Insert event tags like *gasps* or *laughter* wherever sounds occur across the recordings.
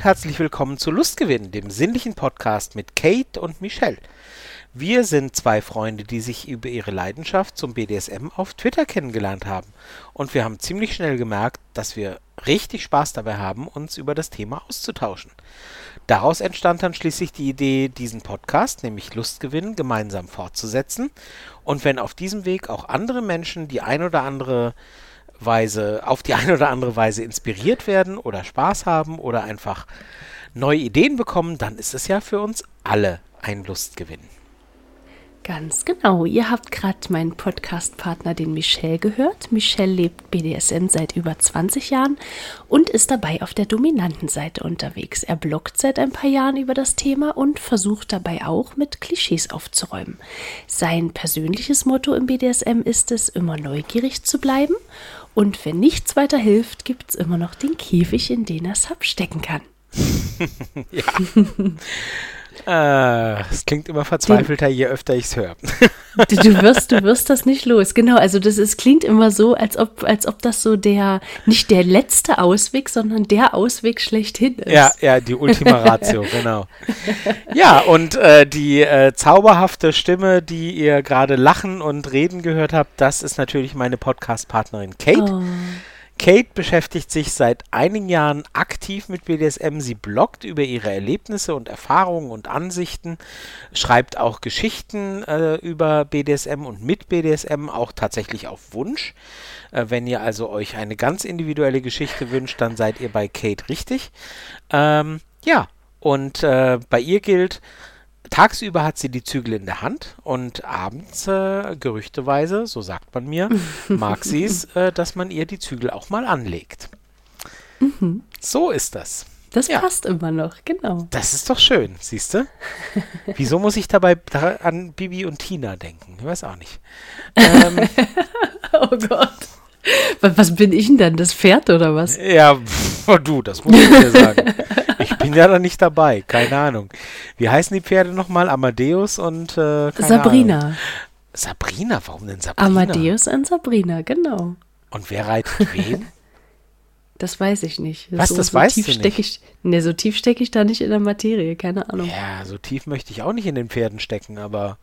Und herzlich willkommen zu Lustgewinn, dem sinnlichen Podcast mit Kate und Michelle. Wir sind zwei Freunde, die sich über ihre Leidenschaft zum BDSM auf Twitter kennengelernt haben. Und wir haben ziemlich schnell gemerkt, dass wir richtig Spaß dabei haben, uns über das Thema auszutauschen. Daraus entstand dann schließlich die Idee, diesen Podcast, nämlich Lustgewinn, gemeinsam fortzusetzen. Und wenn auf diesem Weg auch andere Menschen die ein oder andere Weise, auf die eine oder andere Weise inspiriert werden oder Spaß haben oder einfach neue Ideen bekommen, dann ist es ja für uns alle ein Lustgewinn. Ganz genau. Ihr habt gerade meinen Podcast-Partner, den Michel, gehört. Michel lebt BDSM seit über 20 Jahren und ist dabei auf der dominanten Seite unterwegs. Er bloggt seit ein paar Jahren über das Thema und versucht dabei auch mit Klischees aufzuräumen. Sein persönliches Motto im BDSM ist es, immer neugierig zu bleiben. Und wenn nichts weiter hilft, gibt es immer noch den Käfig, in den er Sub stecken kann. *laughs* ja. *laughs* Äh, es klingt immer verzweifelter, je öfter ich es höre. Du, du, wirst, du wirst das nicht los. Genau, also das ist, klingt immer so, als ob, als ob das so der, nicht der letzte Ausweg, sondern der Ausweg schlechthin ist. Ja, ja, die Ultima Ratio, *laughs* genau. Ja, und äh, die äh, zauberhafte Stimme, die ihr gerade lachen und reden gehört habt, das ist natürlich meine Podcast-Partnerin Kate. Oh. Kate beschäftigt sich seit einigen Jahren aktiv mit BDSM. Sie bloggt über ihre Erlebnisse und Erfahrungen und Ansichten, schreibt auch Geschichten äh, über BDSM und mit BDSM, auch tatsächlich auf Wunsch. Äh, wenn ihr also euch eine ganz individuelle Geschichte wünscht, dann seid ihr bei Kate richtig. Ähm, ja, und äh, bei ihr gilt, Tagsüber hat sie die Zügel in der Hand und abends, äh, gerüchteweise, so sagt man mir, *laughs* mag sie es, äh, dass man ihr die Zügel auch mal anlegt. Mhm. So ist das. Das ja. passt immer noch, genau. Das ist doch schön, siehst du? *laughs* Wieso muss ich dabei an Bibi und Tina denken? Ich weiß auch nicht. Ähm, *laughs* oh Gott. Was bin ich denn dann? Das Pferd oder was? Ja, pff, du, das muss ich dir sagen. Ich bin ja noch nicht dabei, keine Ahnung. Wie heißen die Pferde nochmal? Amadeus und äh, Sabrina. Ahnung. Sabrina, warum denn Sabrina? Amadeus und Sabrina, genau. Und wer reitet wen? *laughs* Das weiß ich nicht. Was, so, das so weißt tief du nicht? Ich, ne, so tief stecke ich da nicht in der Materie, keine Ahnung. Ja, so tief möchte ich auch nicht in den Pferden stecken, aber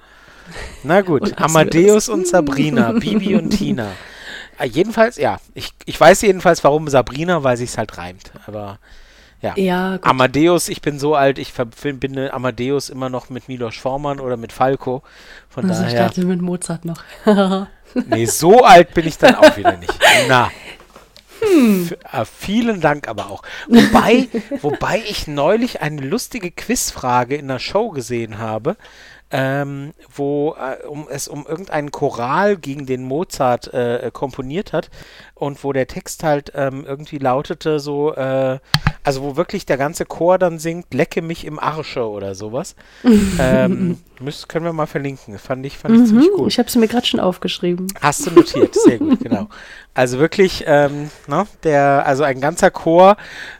na gut. *laughs* Amadeus und Sabrina, Bibi und *laughs* Tina. Ah, jedenfalls, ja, ich, ich weiß jedenfalls, warum Sabrina, weil sich halt reimt, aber ja. ja Amadeus, ich bin so alt, ich verbinde Amadeus immer noch mit Milos Forman oder mit Falco. Von also daher. Ich dachte mit Mozart noch. *laughs* nee, so alt bin ich dann auch wieder nicht. Na. Hm. Äh, vielen Dank aber auch. Wobei, wobei ich neulich eine lustige Quizfrage in der Show gesehen habe ähm, wo äh, um, es um irgendeinen Choral gegen den Mozart äh, komponiert hat und wo der Text halt ähm, irgendwie lautete so, äh, also wo wirklich der ganze Chor dann singt, lecke mich im Arsche oder sowas. *laughs* ähm, müssen, können wir mal verlinken. Fand ich, fand ich mhm, ziemlich gut. Ich habe es mir gerade schon aufgeschrieben. Hast du notiert, sehr gut, genau. Also wirklich, ähm, ne, der, also ein ganzer Chor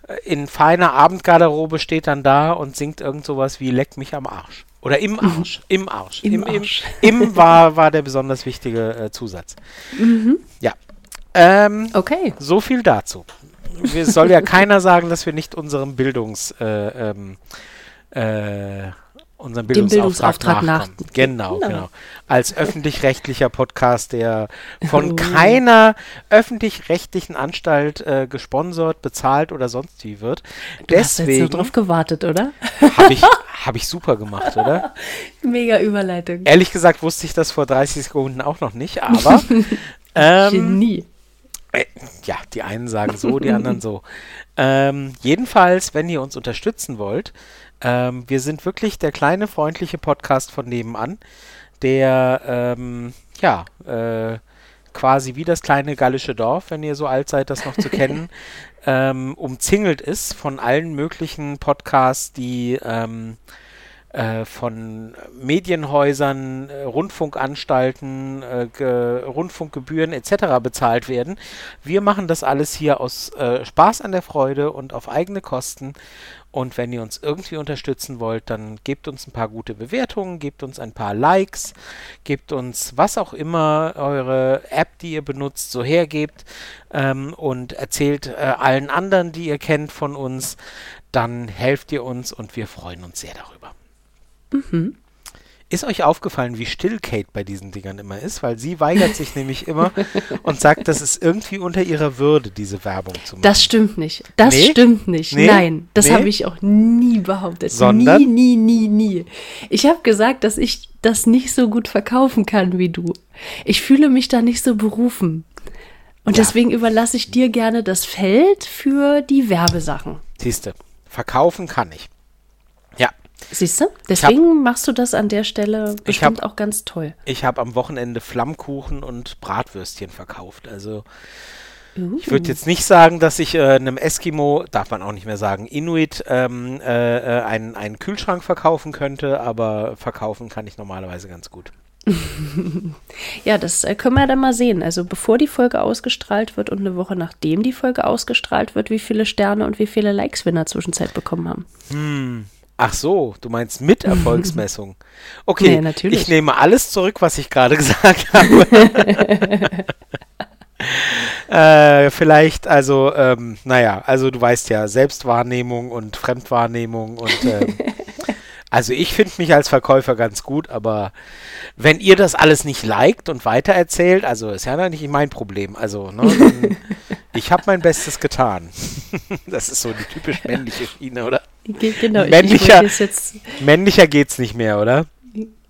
äh, in feiner Abendgarderobe steht dann da und singt irgend sowas wie Leck mich am Arsch. Oder im mhm. Arsch. Im Arsch. Im, Im, Arsch. im, *laughs* im war, war der besonders wichtige äh, Zusatz. Mhm. Ja. Ähm, okay. So viel dazu. Es soll ja *laughs* keiner sagen, dass wir nicht unserem Bildungs, äh, ähm, äh, unseren Bildungsauftrag, Bildungsauftrag nachkommen. Nach genau, genau, genau. Als öffentlich-rechtlicher Podcast, der von *laughs* keiner öffentlich-rechtlichen Anstalt äh, gesponsert, bezahlt oder sonst wie wird. Du Deswegen hast jetzt nur drauf gewartet, oder? Habe ich, *laughs* Habe ich super gemacht, oder? Mega Überleitung. Ehrlich gesagt wusste ich das vor 30 Sekunden auch noch nicht, aber. *laughs* ähm, Genie. Äh, ja, die einen sagen so, die anderen so. Ähm, jedenfalls, wenn ihr uns unterstützen wollt, ähm, wir sind wirklich der kleine freundliche Podcast von nebenan, der ähm, ja äh, quasi wie das kleine gallische Dorf, wenn ihr so alt seid, das noch zu *laughs* kennen, ähm, umzingelt ist von allen möglichen Podcasts, die ähm, äh, von Medienhäusern, äh, Rundfunkanstalten, äh, Rundfunkgebühren etc. bezahlt werden. Wir machen das alles hier aus äh, Spaß an der Freude und auf eigene Kosten. Und wenn ihr uns irgendwie unterstützen wollt, dann gebt uns ein paar gute Bewertungen, gebt uns ein paar Likes, gebt uns was auch immer eure App, die ihr benutzt, so hergebt ähm, und erzählt äh, allen anderen, die ihr kennt von uns. Dann helft ihr uns und wir freuen uns sehr darüber. Mhm. Ist euch aufgefallen, wie still Kate bei diesen Dingern immer ist? Weil sie weigert sich nämlich immer und sagt, das ist irgendwie unter ihrer Würde, diese Werbung zu machen. Das stimmt nicht. Das nee? stimmt nicht. Nee? Nein, das nee? habe ich auch nie behauptet. Sondern? Nie, nie, nie, nie. Ich habe gesagt, dass ich das nicht so gut verkaufen kann wie du. Ich fühle mich da nicht so berufen. Und ja. deswegen überlasse ich dir gerne das Feld für die Werbesachen. Siehste, verkaufen kann ich. Siehst du? Deswegen hab, machst du das an der Stelle bestimmt hab, auch ganz toll. Ich habe am Wochenende Flammkuchen und Bratwürstchen verkauft. Also uh. ich würde jetzt nicht sagen, dass ich äh, einem Eskimo, darf man auch nicht mehr sagen, Inuit ähm, äh, äh einen, einen Kühlschrank verkaufen könnte, aber verkaufen kann ich normalerweise ganz gut. *laughs* ja, das äh, können wir dann mal sehen. Also bevor die Folge ausgestrahlt wird und eine Woche nachdem die Folge ausgestrahlt wird, wie viele Sterne und wie viele Likes wir in der Zwischenzeit bekommen haben. Hm. Ach so, du meinst mit *laughs* Erfolgsmessung. Okay, nee, ich nehme alles zurück, was ich gerade *laughs* gesagt habe. *laughs* äh, vielleicht, also, ähm, naja, also du weißt ja, Selbstwahrnehmung und Fremdwahrnehmung und ähm, also ich finde mich als Verkäufer ganz gut, aber wenn ihr das alles nicht liked und weitererzählt, also ist ja nicht mein Problem. Also, ne, dann, ich habe mein Bestes getan. das ist so die typisch männliche Schiene, oder? Genau, männlicher, ich jetzt, männlicher geht's nicht mehr, oder?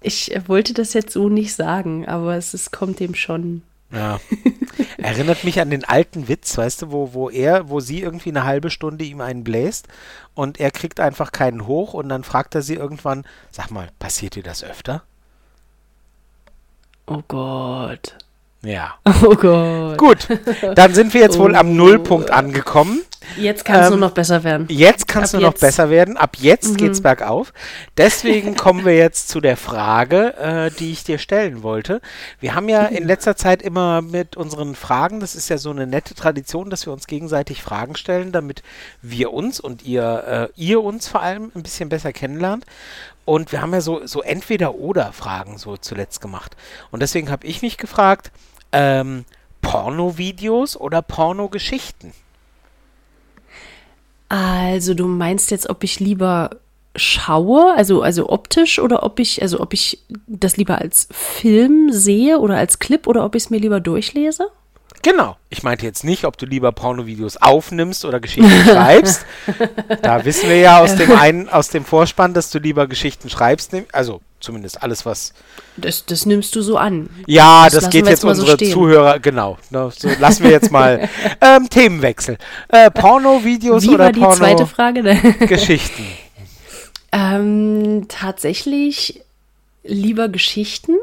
Ich wollte das jetzt so nicht sagen, aber es, es kommt dem schon. Ja. Erinnert mich an den alten Witz, weißt du, wo, wo er, wo sie irgendwie eine halbe Stunde ihm einen bläst und er kriegt einfach keinen hoch und dann fragt er sie irgendwann, sag mal, passiert dir das öfter? Oh Gott. Ja. *laughs* Oh Gott. Gut, dann sind wir jetzt wohl am Nullpunkt angekommen. Jetzt kann es ähm, nur noch besser werden. Jetzt kann es nur jetzt. noch besser werden. Ab jetzt mhm. es bergauf. Deswegen kommen wir jetzt zu der Frage, äh, die ich dir stellen wollte. Wir haben ja in letzter Zeit immer mit unseren Fragen, das ist ja so eine nette Tradition, dass wir uns gegenseitig Fragen stellen, damit wir uns und ihr, äh, ihr uns vor allem ein bisschen besser kennenlernt. Und wir haben ja so, so Entweder-Oder-Fragen so zuletzt gemacht. Und deswegen habe ich mich gefragt, ähm, Porno-Videos oder Pornogeschichten? Also du meinst jetzt, ob ich lieber schaue, also, also optisch oder ob ich, also ob ich das lieber als Film sehe oder als Clip oder ob ich es mir lieber durchlese? Genau. Ich meinte jetzt nicht, ob du lieber Pornovideos aufnimmst oder Geschichten *laughs* schreibst. Da wissen wir ja aus dem *laughs* einen, aus dem Vorspann, dass du lieber Geschichten schreibst. Also zumindest alles, was. Das, das nimmst du so an. Ja, das, das geht jetzt, unsere so Zuhörer, genau. Ne, so lassen wir jetzt mal *laughs* ähm, Themenwechsel. Äh, Porno-Videos oder die zweite Frage? Geschichten. ähm, tatsächlich lieber Geschichten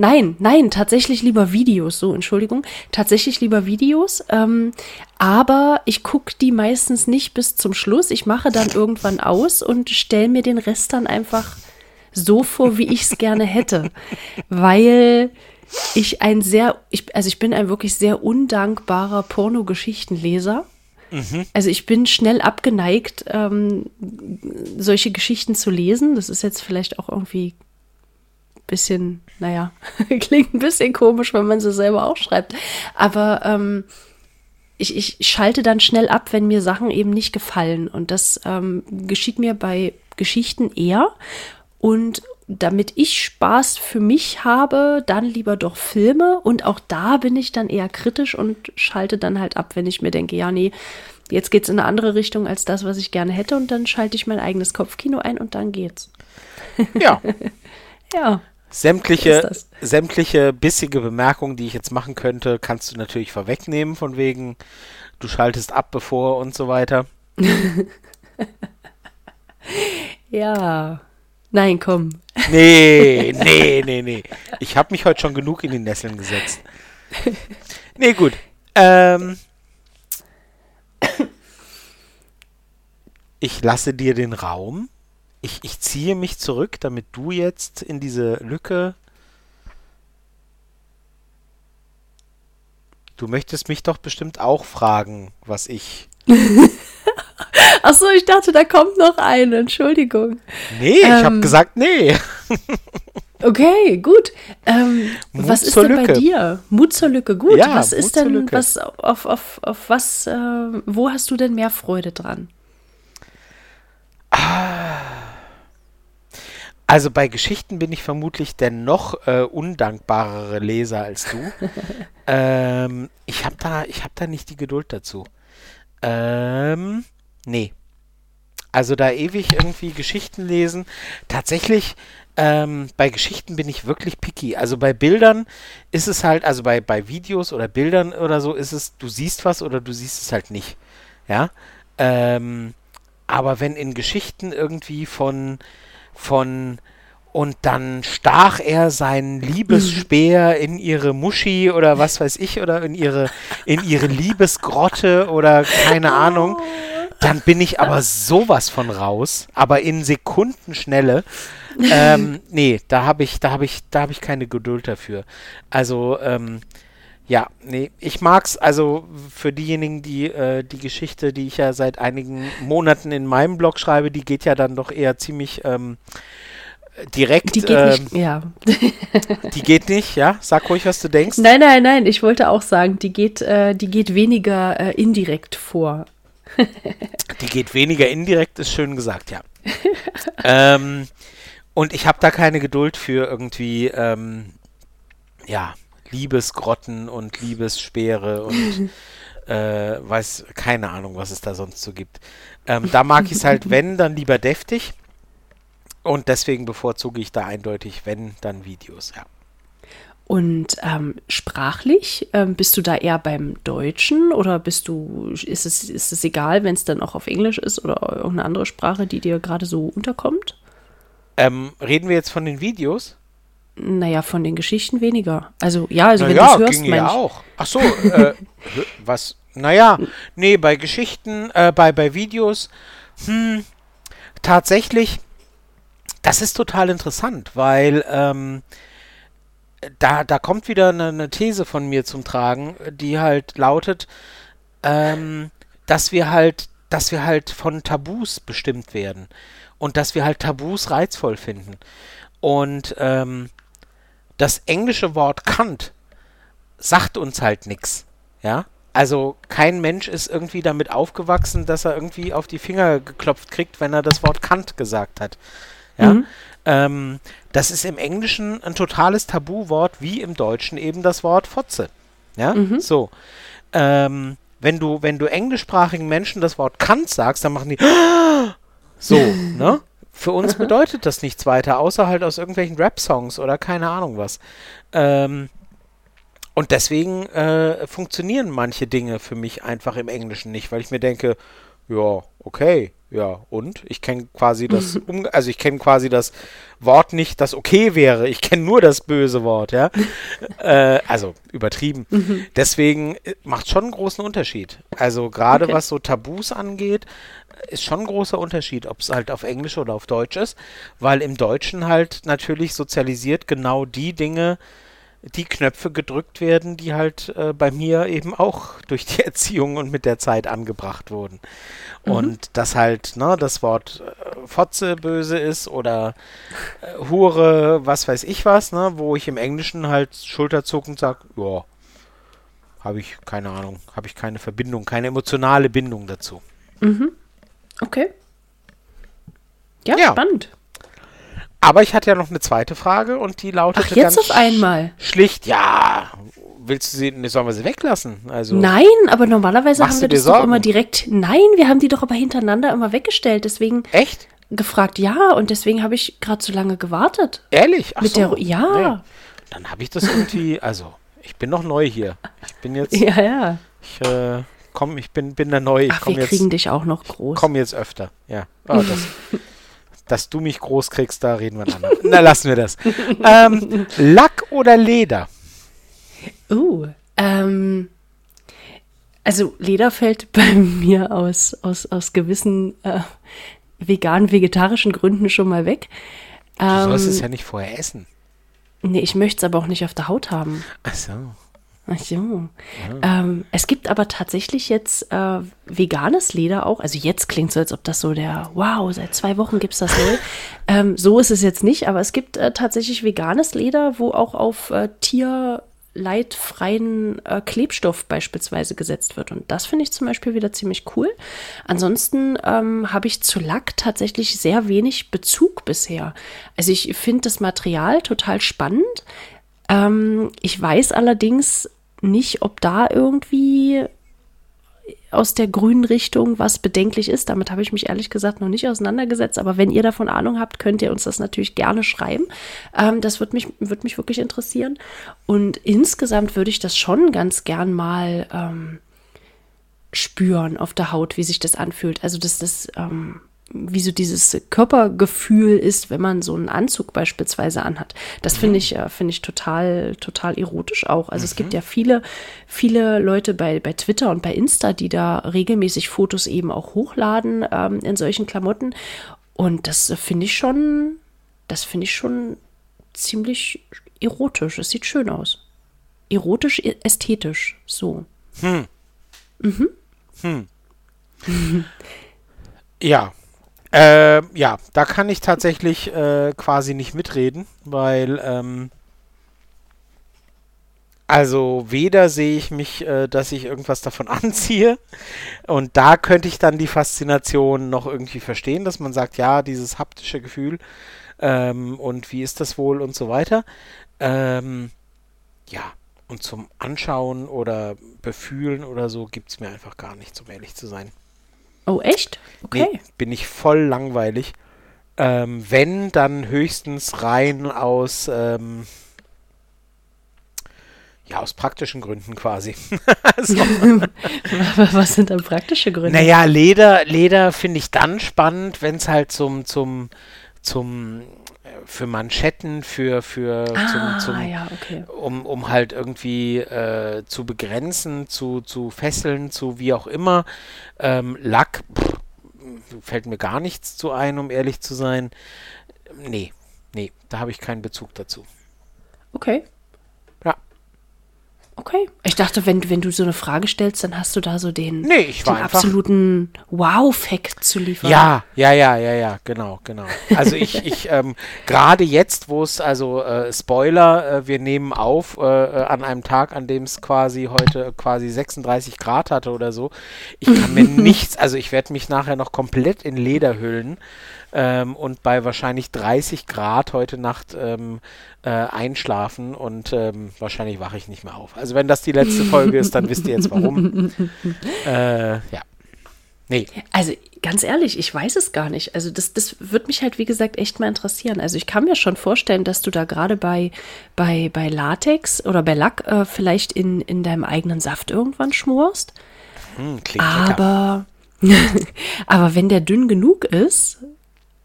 Nein, nein, tatsächlich lieber Videos, so, Entschuldigung. Tatsächlich lieber Videos. Ähm, aber ich gucke die meistens nicht bis zum Schluss. Ich mache dann irgendwann aus und stelle mir den Rest dann einfach so vor, wie ich es gerne hätte. Weil ich ein sehr, ich, also ich bin ein wirklich sehr undankbarer Pornogeschichtenleser. Mhm. Also ich bin schnell abgeneigt, ähm, solche Geschichten zu lesen. Das ist jetzt vielleicht auch irgendwie bisschen, naja, *laughs* klingt ein bisschen komisch, wenn man sie selber auch schreibt. Aber ähm, ich, ich schalte dann schnell ab, wenn mir Sachen eben nicht gefallen. Und das ähm, geschieht mir bei Geschichten eher. Und damit ich Spaß für mich habe, dann lieber doch Filme. Und auch da bin ich dann eher kritisch und schalte dann halt ab, wenn ich mir denke, ja, nee, jetzt geht's in eine andere Richtung als das, was ich gerne hätte. Und dann schalte ich mein eigenes Kopfkino ein und dann geht's. Ja. *laughs* ja. Sämtliche, sämtliche bissige Bemerkungen, die ich jetzt machen könnte, kannst du natürlich vorwegnehmen, von wegen, du schaltest ab, bevor und so weiter. *laughs* ja. Nein, komm. Nee, *laughs* nee, nee, nee. Ich habe mich heute schon genug in die Nesseln gesetzt. Nee, gut. Ähm, ich lasse dir den Raum. Ich, ich ziehe mich zurück, damit du jetzt in diese Lücke. Du möchtest mich doch bestimmt auch fragen, was ich. *laughs* Achso, ich dachte, da kommt noch eine. Entschuldigung. Nee, ich habe Ähm, gesagt, nee. *laughs* Okay, gut. Ähm, was ist denn bei Lücke. dir? Mut zur Lücke, gut. Ja, was Mut ist denn, Lücke. was, auf, auf, auf was, äh, wo hast du denn mehr Freude dran? Also bei Geschichten bin ich vermutlich der noch äh, undankbarere Leser als du. *laughs* ähm, ich habe da, ich hab da nicht die Geduld dazu. Ähm, nee. Also da ewig irgendwie Geschichten lesen. Tatsächlich, ähm, bei Geschichten bin ich wirklich picky. Also bei Bildern ist es halt, also bei, bei Videos oder Bildern oder so ist es, du siehst was oder du siehst es halt nicht. Ja. Ähm, aber wenn in Geschichten irgendwie von, von und dann stach er seinen Liebesspeer *laughs* in ihre Muschi oder was weiß ich oder in ihre in ihre Liebesgrotte oder keine Ahnung, dann bin ich aber sowas von raus, aber in Sekundenschnelle. Ähm, *laughs* nee, da habe ich, da habe ich, da habe ich keine Geduld dafür. Also ähm, ja, nee, ich mag's. Also für diejenigen, die äh, die Geschichte, die ich ja seit einigen Monaten in meinem Blog schreibe, die geht ja dann doch eher ziemlich ähm, direkt. Die geht ähm, nicht, ja. *laughs* Die geht nicht, ja? Sag ruhig, was du denkst. Nein, nein, nein, ich wollte auch sagen, die geht, äh, die geht weniger äh, indirekt vor. *laughs* Die geht weniger indirekt, ist schön gesagt, ja. *laughs* ähm, und ich habe da keine Geduld für irgendwie, ähm, ja, Liebesgrotten und Liebesspeere und *laughs* äh, weiß, keine Ahnung, was es da sonst so gibt. Ähm, da mag ich es halt, wenn, dann lieber deftig. Und deswegen bevorzuge ich da eindeutig, wenn, dann Videos, ja. Und ähm, sprachlich, ähm, bist du da eher beim Deutschen oder bist du, ist es, ist es egal, wenn es dann auch auf Englisch ist oder irgendeine andere Sprache, die dir gerade so unterkommt? Ähm, reden wir jetzt von den Videos? Naja, von den Geschichten weniger. Also ja, also Na wenn du es hörst, ging ja ich. auch. Ach so, äh, was? Naja, nee, bei Geschichten, äh, bei, bei Videos, hm, tatsächlich, das ist total interessant, weil ähm, da, da kommt wieder eine, eine These von mir zum Tragen, die halt lautet, ähm, dass wir halt, dass wir halt von Tabus bestimmt werden und dass wir halt Tabus reizvoll finden. Und ähm, das englische Wort Kant sagt uns halt nichts. Ja? Also kein Mensch ist irgendwie damit aufgewachsen, dass er irgendwie auf die Finger geklopft kriegt, wenn er das Wort Kant gesagt hat. Ja? Mhm. Ähm, das ist im Englischen ein totales Tabuwort, wie im Deutschen eben das Wort Fotze. Ja, so. Ähm, wenn du, wenn du englischsprachigen Menschen das Wort Kant sagst, dann machen die *gasps* so, ne? Für uns *laughs* bedeutet das nichts weiter, außer halt aus irgendwelchen Rap-Songs oder keine Ahnung was. Ähm, und deswegen äh, funktionieren manche Dinge für mich einfach im Englischen nicht, weil ich mir denke, ja, okay, ja, und? Ich kenne quasi das, *laughs* um, also ich kenne quasi das Wort nicht, das okay wäre. Ich kenne nur das böse Wort, ja. *laughs* äh, also übertrieben. Deswegen äh, macht schon einen großen Unterschied. Also gerade Okay. was so Tabus angeht, ist schon ein großer Unterschied, ob es halt auf Englisch oder auf Deutsch ist, weil im Deutschen halt natürlich sozialisiert genau die Dinge, die Knöpfe gedrückt werden, die halt äh, bei mir eben auch *laughs* durch die Erziehung und mit der Zeit angebracht wurden. Und dass halt ne, das Wort äh, Fotze böse ist oder äh, Hure, was weiß ich was, ne, wo ich im Englischen halt schulterzuckend sage, ja, habe ich keine Ahnung, habe ich keine Verbindung, keine emotionale Bindung dazu. Okay. Ja, Ja. spannend. Aber ich hatte ja noch eine zweite Frage und die lautete Ach, jetzt ganz auf einmal. schlicht, ja, willst du sie, ne, sollen wir sie weglassen? Also, Nein, aber normalerweise haben wir das doch immer direkt. Nein, wir haben die doch aber hintereinander immer weggestellt. Deswegen echt? gefragt, ja, und deswegen habe ich gerade so lange gewartet. Ehrlich? Ach Mit so. der- ja. Nee. Dann habe ich das irgendwie, also, ich bin noch neu hier. Ich bin jetzt, *laughs* Ja, ja. ich, äh, komm, ich bin, bin da neu. Ich Ach, wir jetzt, kriegen dich auch noch groß. komm jetzt öfter. Ja. Oh, *laughs* das, dass du mich groß kriegst, da reden wir dann. Na, lassen wir das. Ähm, Lack oder Leder? Uh, ähm, also Leder fällt *laughs* bei mir aus, aus, aus gewissen äh, vegan-vegetarischen Gründen schon mal weg. Du sollst es ja nicht vorher essen. Nee, ich möchte es aber auch nicht auf der Haut haben. Ach so. Ach so. Ähm, es gibt aber tatsächlich jetzt äh, veganes Leder auch. Also jetzt klingt so, als ob das so der, wow, seit zwei Wochen gibt es das neu. *laughs* ähm, so ist es jetzt nicht, aber es gibt äh, tatsächlich veganes Leder, wo auch auf äh, tierleidfreien äh, Klebstoff beispielsweise gesetzt wird. Und das finde ich zum Beispiel wieder ziemlich cool. Ansonsten ähm, habe ich zu Lack tatsächlich sehr wenig Bezug bisher. Also ich finde das Material total spannend. Ähm, ich weiß allerdings nicht, ob da irgendwie aus der grünen Richtung was bedenklich ist. Damit habe ich mich ehrlich gesagt noch nicht auseinandergesetzt. Aber wenn ihr davon Ahnung habt, könnt ihr uns das natürlich gerne schreiben. Ähm, das würde mich, würd mich wirklich interessieren. Und insgesamt würde ich das schon ganz gern mal ähm, spüren auf der Haut, wie sich das anfühlt. Also, dass das ähm, wie so dieses Körpergefühl ist, wenn man so einen Anzug beispielsweise anhat. Das finde ich, äh, finde ich total, total erotisch auch. Also es gibt ja viele, viele Leute bei, bei Twitter und bei Insta, die da regelmäßig Fotos eben auch hochladen ähm, in solchen Klamotten. Und das finde ich schon, das finde ich schon ziemlich erotisch. Es sieht schön aus. Erotisch, ä- ästhetisch, so. *laughs* Ja. Äh, ja, da kann ich tatsächlich äh, quasi nicht mitreden, weil ähm, also weder sehe ich mich, äh, dass ich irgendwas davon *laughs* anziehe und da könnte ich dann die Faszination noch irgendwie verstehen, dass man sagt, ja, dieses haptische Gefühl ähm, und wie ist das wohl und so weiter. Ähm, ja, und zum Anschauen oder Befühlen oder so gibt es mir einfach gar nicht, um ehrlich zu sein. Oh, echt? Okay. Nee, bin ich voll langweilig. Ähm, wenn, dann höchstens rein aus, ähm, ja, aus praktischen Gründen quasi. *laughs* so. *laughs* Was sind dann praktische Gründe? Naja, Leder, Leder finde ich dann spannend, wenn es halt zum, zum, zum, für Manschetten, für, für, ah, zum, zum, ja, okay. um, um halt irgendwie äh, zu begrenzen, zu, zu fesseln, zu wie auch immer. Ähm, Lack pff, fällt mir gar nichts zu ein, um ehrlich zu sein. Nee, nee, da habe ich keinen Bezug dazu. Okay. Okay. Ich dachte, wenn, wenn du so eine Frage stellst, dann hast du da so den, Nee, ich war den einfach- absoluten Wow-Fact zu liefern. Ja, ja, ja, ja, ja, genau, genau. Also ich, *laughs* ich, ähm, gerade jetzt, wo es, also äh, Spoiler, äh, wir nehmen auf äh, äh, an einem Tag, an dem es quasi heute quasi 36 Grad hatte oder so. Ich kann mir *laughs* nichts, also ich werde mich nachher noch komplett in Leder hüllen ähm, und bei wahrscheinlich 30 Grad heute Nacht ähm, äh, einschlafen und ähm, wahrscheinlich wache ich nicht mehr auf. Also wenn das die letzte Folge ist, dann wisst ihr jetzt warum. *laughs* äh, ja. Nee, Also ganz ehrlich, ich weiß es gar nicht. Also das, das wird mich halt, wie gesagt, echt mal interessieren. Also ich kann mir schon vorstellen, dass du da gerade bei, bei, bei Latex oder bei Lack äh, vielleicht in, in deinem eigenen Saft irgendwann schmorst. hm, klingt. Aber, *laughs* aber wenn der dünn genug ist,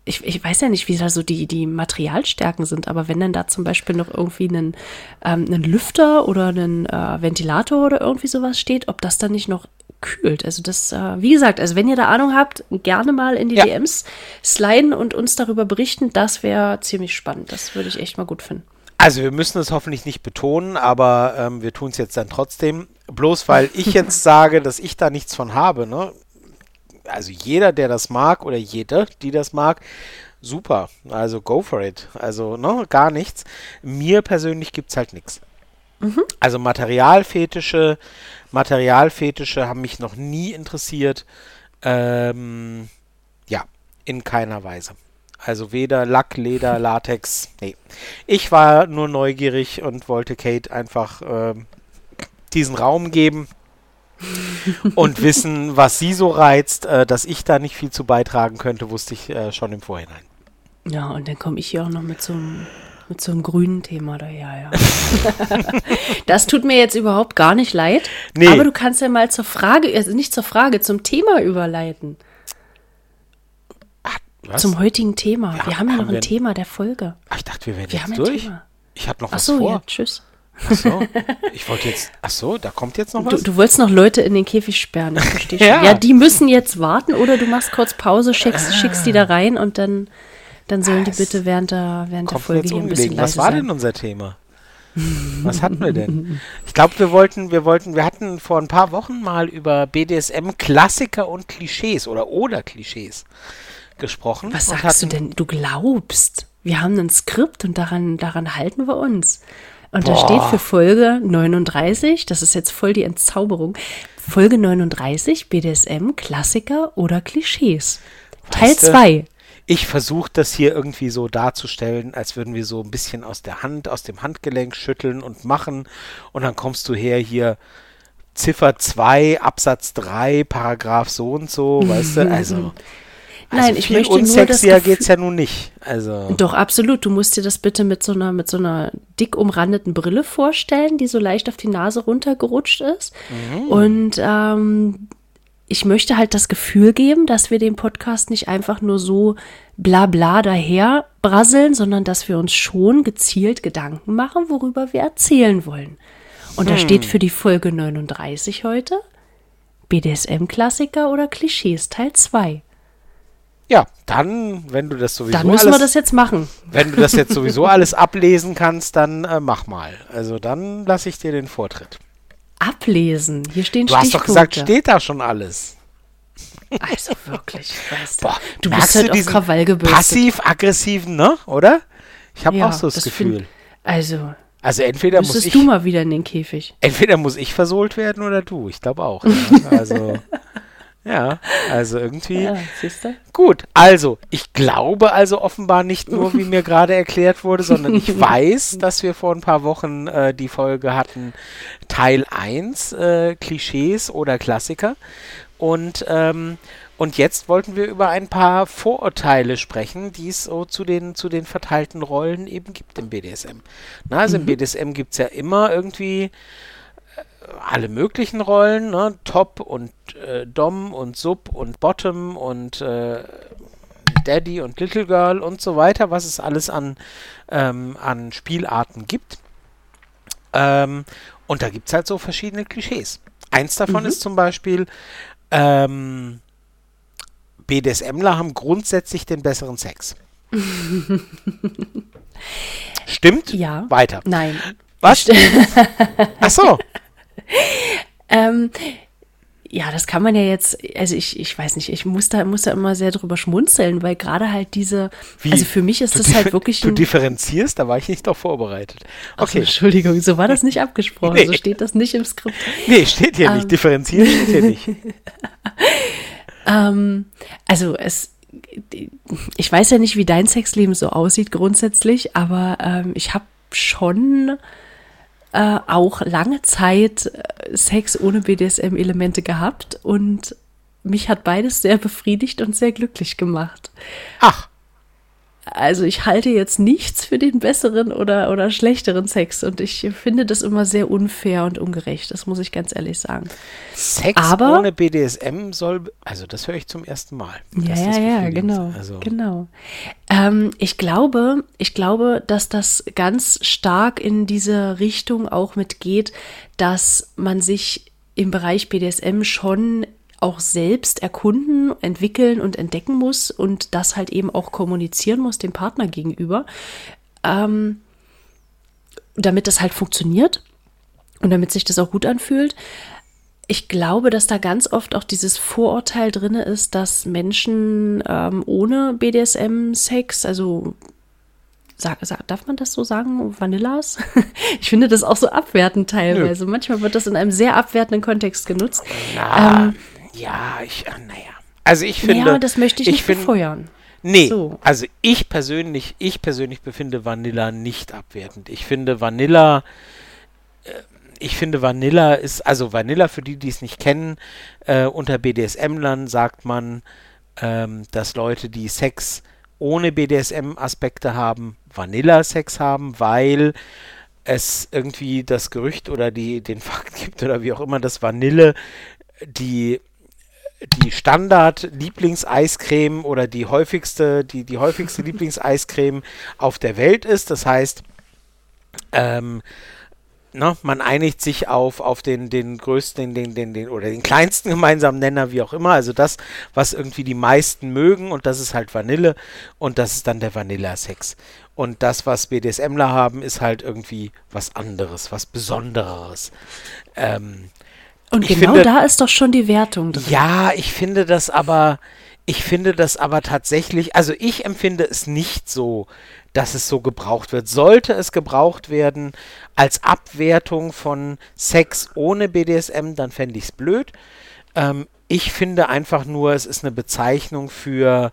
ich, ich weiß ja nicht, wie da so die, die Materialstärken sind, aber wenn dann da zum Beispiel noch irgendwie ein, ähm, ein Lüfter oder ein äh, Ventilator oder irgendwie sowas steht, ob das dann nicht noch kühlt. Also das, äh, wie gesagt, also wenn ihr da Ahnung habt, gerne mal in die Ja. DMs sliden und uns darüber berichten, das wäre ziemlich spannend. Das würde ich echt mal gut finden. Also wir müssen es hoffentlich nicht betonen, aber ähm, wir tun es jetzt dann trotzdem. Bloß weil ich jetzt *laughs* sage, dass ich da nichts von habe, ne? Also jeder, der das mag oder jede, die das mag, super. Also go for it. Also ne, gar nichts. Mir persönlich gibt es halt nichts. Also Materialfetische, Materialfetische haben mich noch nie interessiert. Ähm, ja, in keiner Weise. Also weder Lack, Leder, *laughs* Latex. Nee. Ich war nur neugierig und wollte Kate einfach ähm, diesen Raum geben *laughs* und wissen, was sie so reizt. Äh, dass ich da nicht viel zu beitragen könnte, wusste ich äh, schon im Vorhinein. Ja, und dann komme ich hier auch noch mit so einem, mit so einem grünen Thema daher, ja. *laughs* das tut mir jetzt überhaupt gar nicht leid. Nee. Aber du kannst ja mal zur Frage, also nicht zur Frage, zum Thema überleiten. Was? Zum heutigen Thema. Ja, wir haben ja haben noch ein wir- Thema der Folge. Ach, ich dachte, wir wären Wir jetzt haben ein durch. Thema. Ich habe noch Ach was so, vor. ja, tschüss. Ach so, ich wollte jetzt, ach so, da kommt jetzt noch was? Du, du wolltest noch Leute in den Käfig sperren, ich verstehe schon. Ja. Ja, die müssen jetzt warten oder du machst kurz Pause, schickst, schickst die da rein und dann, dann sollen die Ah, bitte während der, während der Folge hier ein bisschen Was war sein. denn unser Thema? Was hatten wir denn? Ich glaube, wir wollten, wir wollten, wir hatten vor ein paar Wochen mal über BDSM-Klassiker und Klischees oder oder Klischees gesprochen. Was sagst du hatten- denn? Du glaubst. Wir haben ein Skript und daran, daran halten wir uns. Und da Boah. steht für Folge 39, das ist jetzt voll die Entzauberung, Folge 39 BDSM, Klassiker oder Klischees. Teil Weißt du, 2. Ich versuche das hier irgendwie so darzustellen, als würden wir so ein bisschen aus der Hand, aus dem Handgelenk schütteln und machen. Und dann kommst du her hier Ziffer 2, Absatz 3, Paragraph so und so, weißt du? *laughs* Also, Nein, also ich viel möchte nur das unsexier geht's ja nun nicht. Also, Doch, absolut. Du musst dir das bitte mit so einer, mit so einer dick umrandeten Brille vorstellen, die so leicht auf die Nase runtergerutscht ist. Und ähm, ich möchte halt das Gefühl geben, dass wir den Podcast nicht einfach nur so bla bla daher brasseln, sondern dass wir uns schon gezielt Gedanken machen, worüber wir erzählen wollen. Und da steht für die Folge 39 heute BDSM-Klassiker oder Klischees Teil 2. ja, dann, wenn du das sowieso Dann müssen alles, wir das jetzt machen. wenn du das jetzt sowieso *laughs* alles ablesen kannst, dann äh, mach mal. Also dann lasse ich dir den Vortritt. Ablesen. Hier stehen Du hast doch gesagt, steht da schon alles. Also wirklich, weißt du. Boah, du bist halt auf Krawall gebürstet. Passiv-aggressiven, ne? Oder? Ich habe Ja, auch so das, das Gefühl. find- Also, also entweder muss ich, du mal wieder in den Käfig. entweder muss ich versohlt werden oder du. Ich glaube auch. Ja. *laughs* Also ja, also irgendwie Ja, siehst du? gut. Also ich glaube also offenbar nicht nur, wie mir gerade erklärt wurde, sondern ich *laughs* weiß, dass wir vor ein paar Wochen äh, die Folge hatten Teil 1 äh, Klischees oder Klassiker und ähm, und jetzt wollten wir über ein paar Vorurteile sprechen, die es so zu den, zu den verteilten Rollen eben gibt im BDSM. Na, also im BDSM gibt es ja immer irgendwie alle möglichen Rollen, ne? Top und äh, Dom und Sub und Bottom und äh, Daddy und Little Girl und so weiter, was es alles an, ähm, an Spielarten gibt. Ähm, und da gibt es halt so verschiedene Klischees. Eins davon ist zum Beispiel, ähm, BDSMler haben grundsätzlich den besseren Sex. *laughs* Stimmt? Ja. Weiter. Nein. Was? Ach so. *laughs* Ähm, ja, das kann man ja jetzt, also ich, ich weiß nicht, ich muss da, muss da immer sehr drüber schmunzeln, weil gerade halt diese, Wie? also für mich ist Du das halt wirklich Du ein, differenzierst, da war ich nicht doch vorbereitet. Ach Okay. Entschuldigung, so war das nicht abgesprochen, Nee. so steht das nicht im Skript. Nee, steht hier Ähm. nicht. Differenzieren steht hier nicht. *laughs* Ähm, also es, ich weiß ja nicht, wie dein Sexleben so aussieht grundsätzlich, aber ähm, ich habe schon äh, auch lange Zeit äh, Sex ohne BDSM-Elemente gehabt und mich hat beides sehr befriedigt und sehr glücklich gemacht. Ach, Also ich halte jetzt nichts für den besseren oder, oder schlechteren Sex und ich finde das immer sehr unfair und ungerecht, das muss ich ganz ehrlich sagen. Sex Aber- ohne BDSM soll. Also, das höre ich zum ersten Mal. Ja, ja, ja, genau. Also, genau. Ähm, ich glaube, ich glaube, dass das ganz stark in diese Richtung auch mitgeht, dass man sich im Bereich BDSM schon auch selbst erkunden, entwickeln und entdecken muss und das halt eben auch kommunizieren muss dem Partner gegenüber, ähm, damit das halt funktioniert und damit sich das auch gut anfühlt. Ich glaube, dass da ganz oft auch dieses Vorurteil drin ist, dass Menschen ähm, ohne BDSM-Sex, also sag, sag, darf man das so sagen, Vanillas? *laughs* ich finde das auch so abwertend teilweise. Manchmal wird das in einem sehr abwertenden Kontext genutzt. Ähm, ja, ich. äh, Naja. Also, ich finde. ja, das möchte ich, nicht find- befeuern. Nee, So. also ich persönlich, ich persönlich befinde Vanilla nicht abwertend. Ich finde Vanilla, äh, ich finde Vanilla ist, also Vanilla für die, die es nicht kennen, äh, unter BDSM-Lern sagt man, ähm, dass Leute, die Sex ohne BDSM-Aspekte haben, Vanilla-Sex haben, weil es irgendwie das Gerücht oder die, den *laughs* Fakt gibt oder wie auch immer, dass Vanille die die Standard-Lieblingseiscreme oder die häufigste, die, die häufigste *laughs* Lieblingseiscreme auf der Welt ist. Das heißt, ähm, ne, man einigt sich auf, auf den, den größten, den, den, den, oder den kleinsten gemeinsamen Nenner, wie auch immer. Also das, was irgendwie die meisten mögen und das ist halt Vanille und das ist dann der Vanilla-Sex. Und das, was BDSMler haben, ist halt irgendwie was anderes, was Besonderes. Ähm, und genau finde, da ist doch schon die Wertung drin. Ja, ich finde das aber, ich finde das aber tatsächlich, also ich empfinde es nicht so, dass es so gebraucht wird. Sollte es gebraucht werden als Abwertung von Sex ohne BDSM, dann fände ich es blöd. Ähm, ich finde einfach nur, es ist eine Bezeichnung für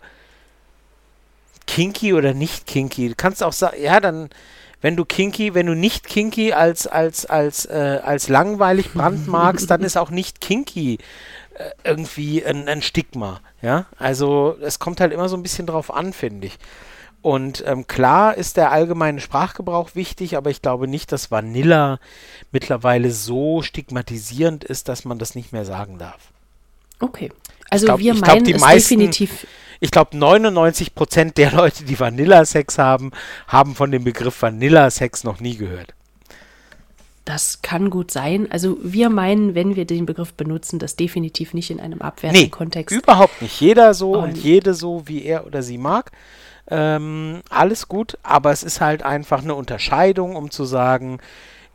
kinky oder nicht kinky. Du kannst auch sagen, ja, dann, wenn du kinky, wenn du nicht kinky als, als, als, äh, als langweilig brandmarkst, dann ist auch nicht kinky äh, irgendwie ein, ein Stigma. Ja, also es kommt halt immer so ein bisschen drauf an, finde ich. Und ähm, klar ist der allgemeine Sprachgebrauch wichtig, aber ich glaube nicht, dass Vanilla mittlerweile so stigmatisierend ist, dass man das nicht mehr sagen darf. Okay. Also glaub, wir meinen glaub, es meisten, definitiv. Ich glaube, 99 Prozent der Leute, die Vanilla-Sex haben, haben von dem Begriff Vanilla-Sex noch nie gehört. Das kann gut sein. Also wir meinen, wenn wir den Begriff benutzen, das definitiv nicht in einem abwertenden nee, Kontext. Überhaupt nicht. Jeder so und, und jede so, wie er oder sie mag. Ähm, alles gut, aber es ist halt einfach eine Unterscheidung, um zu sagen,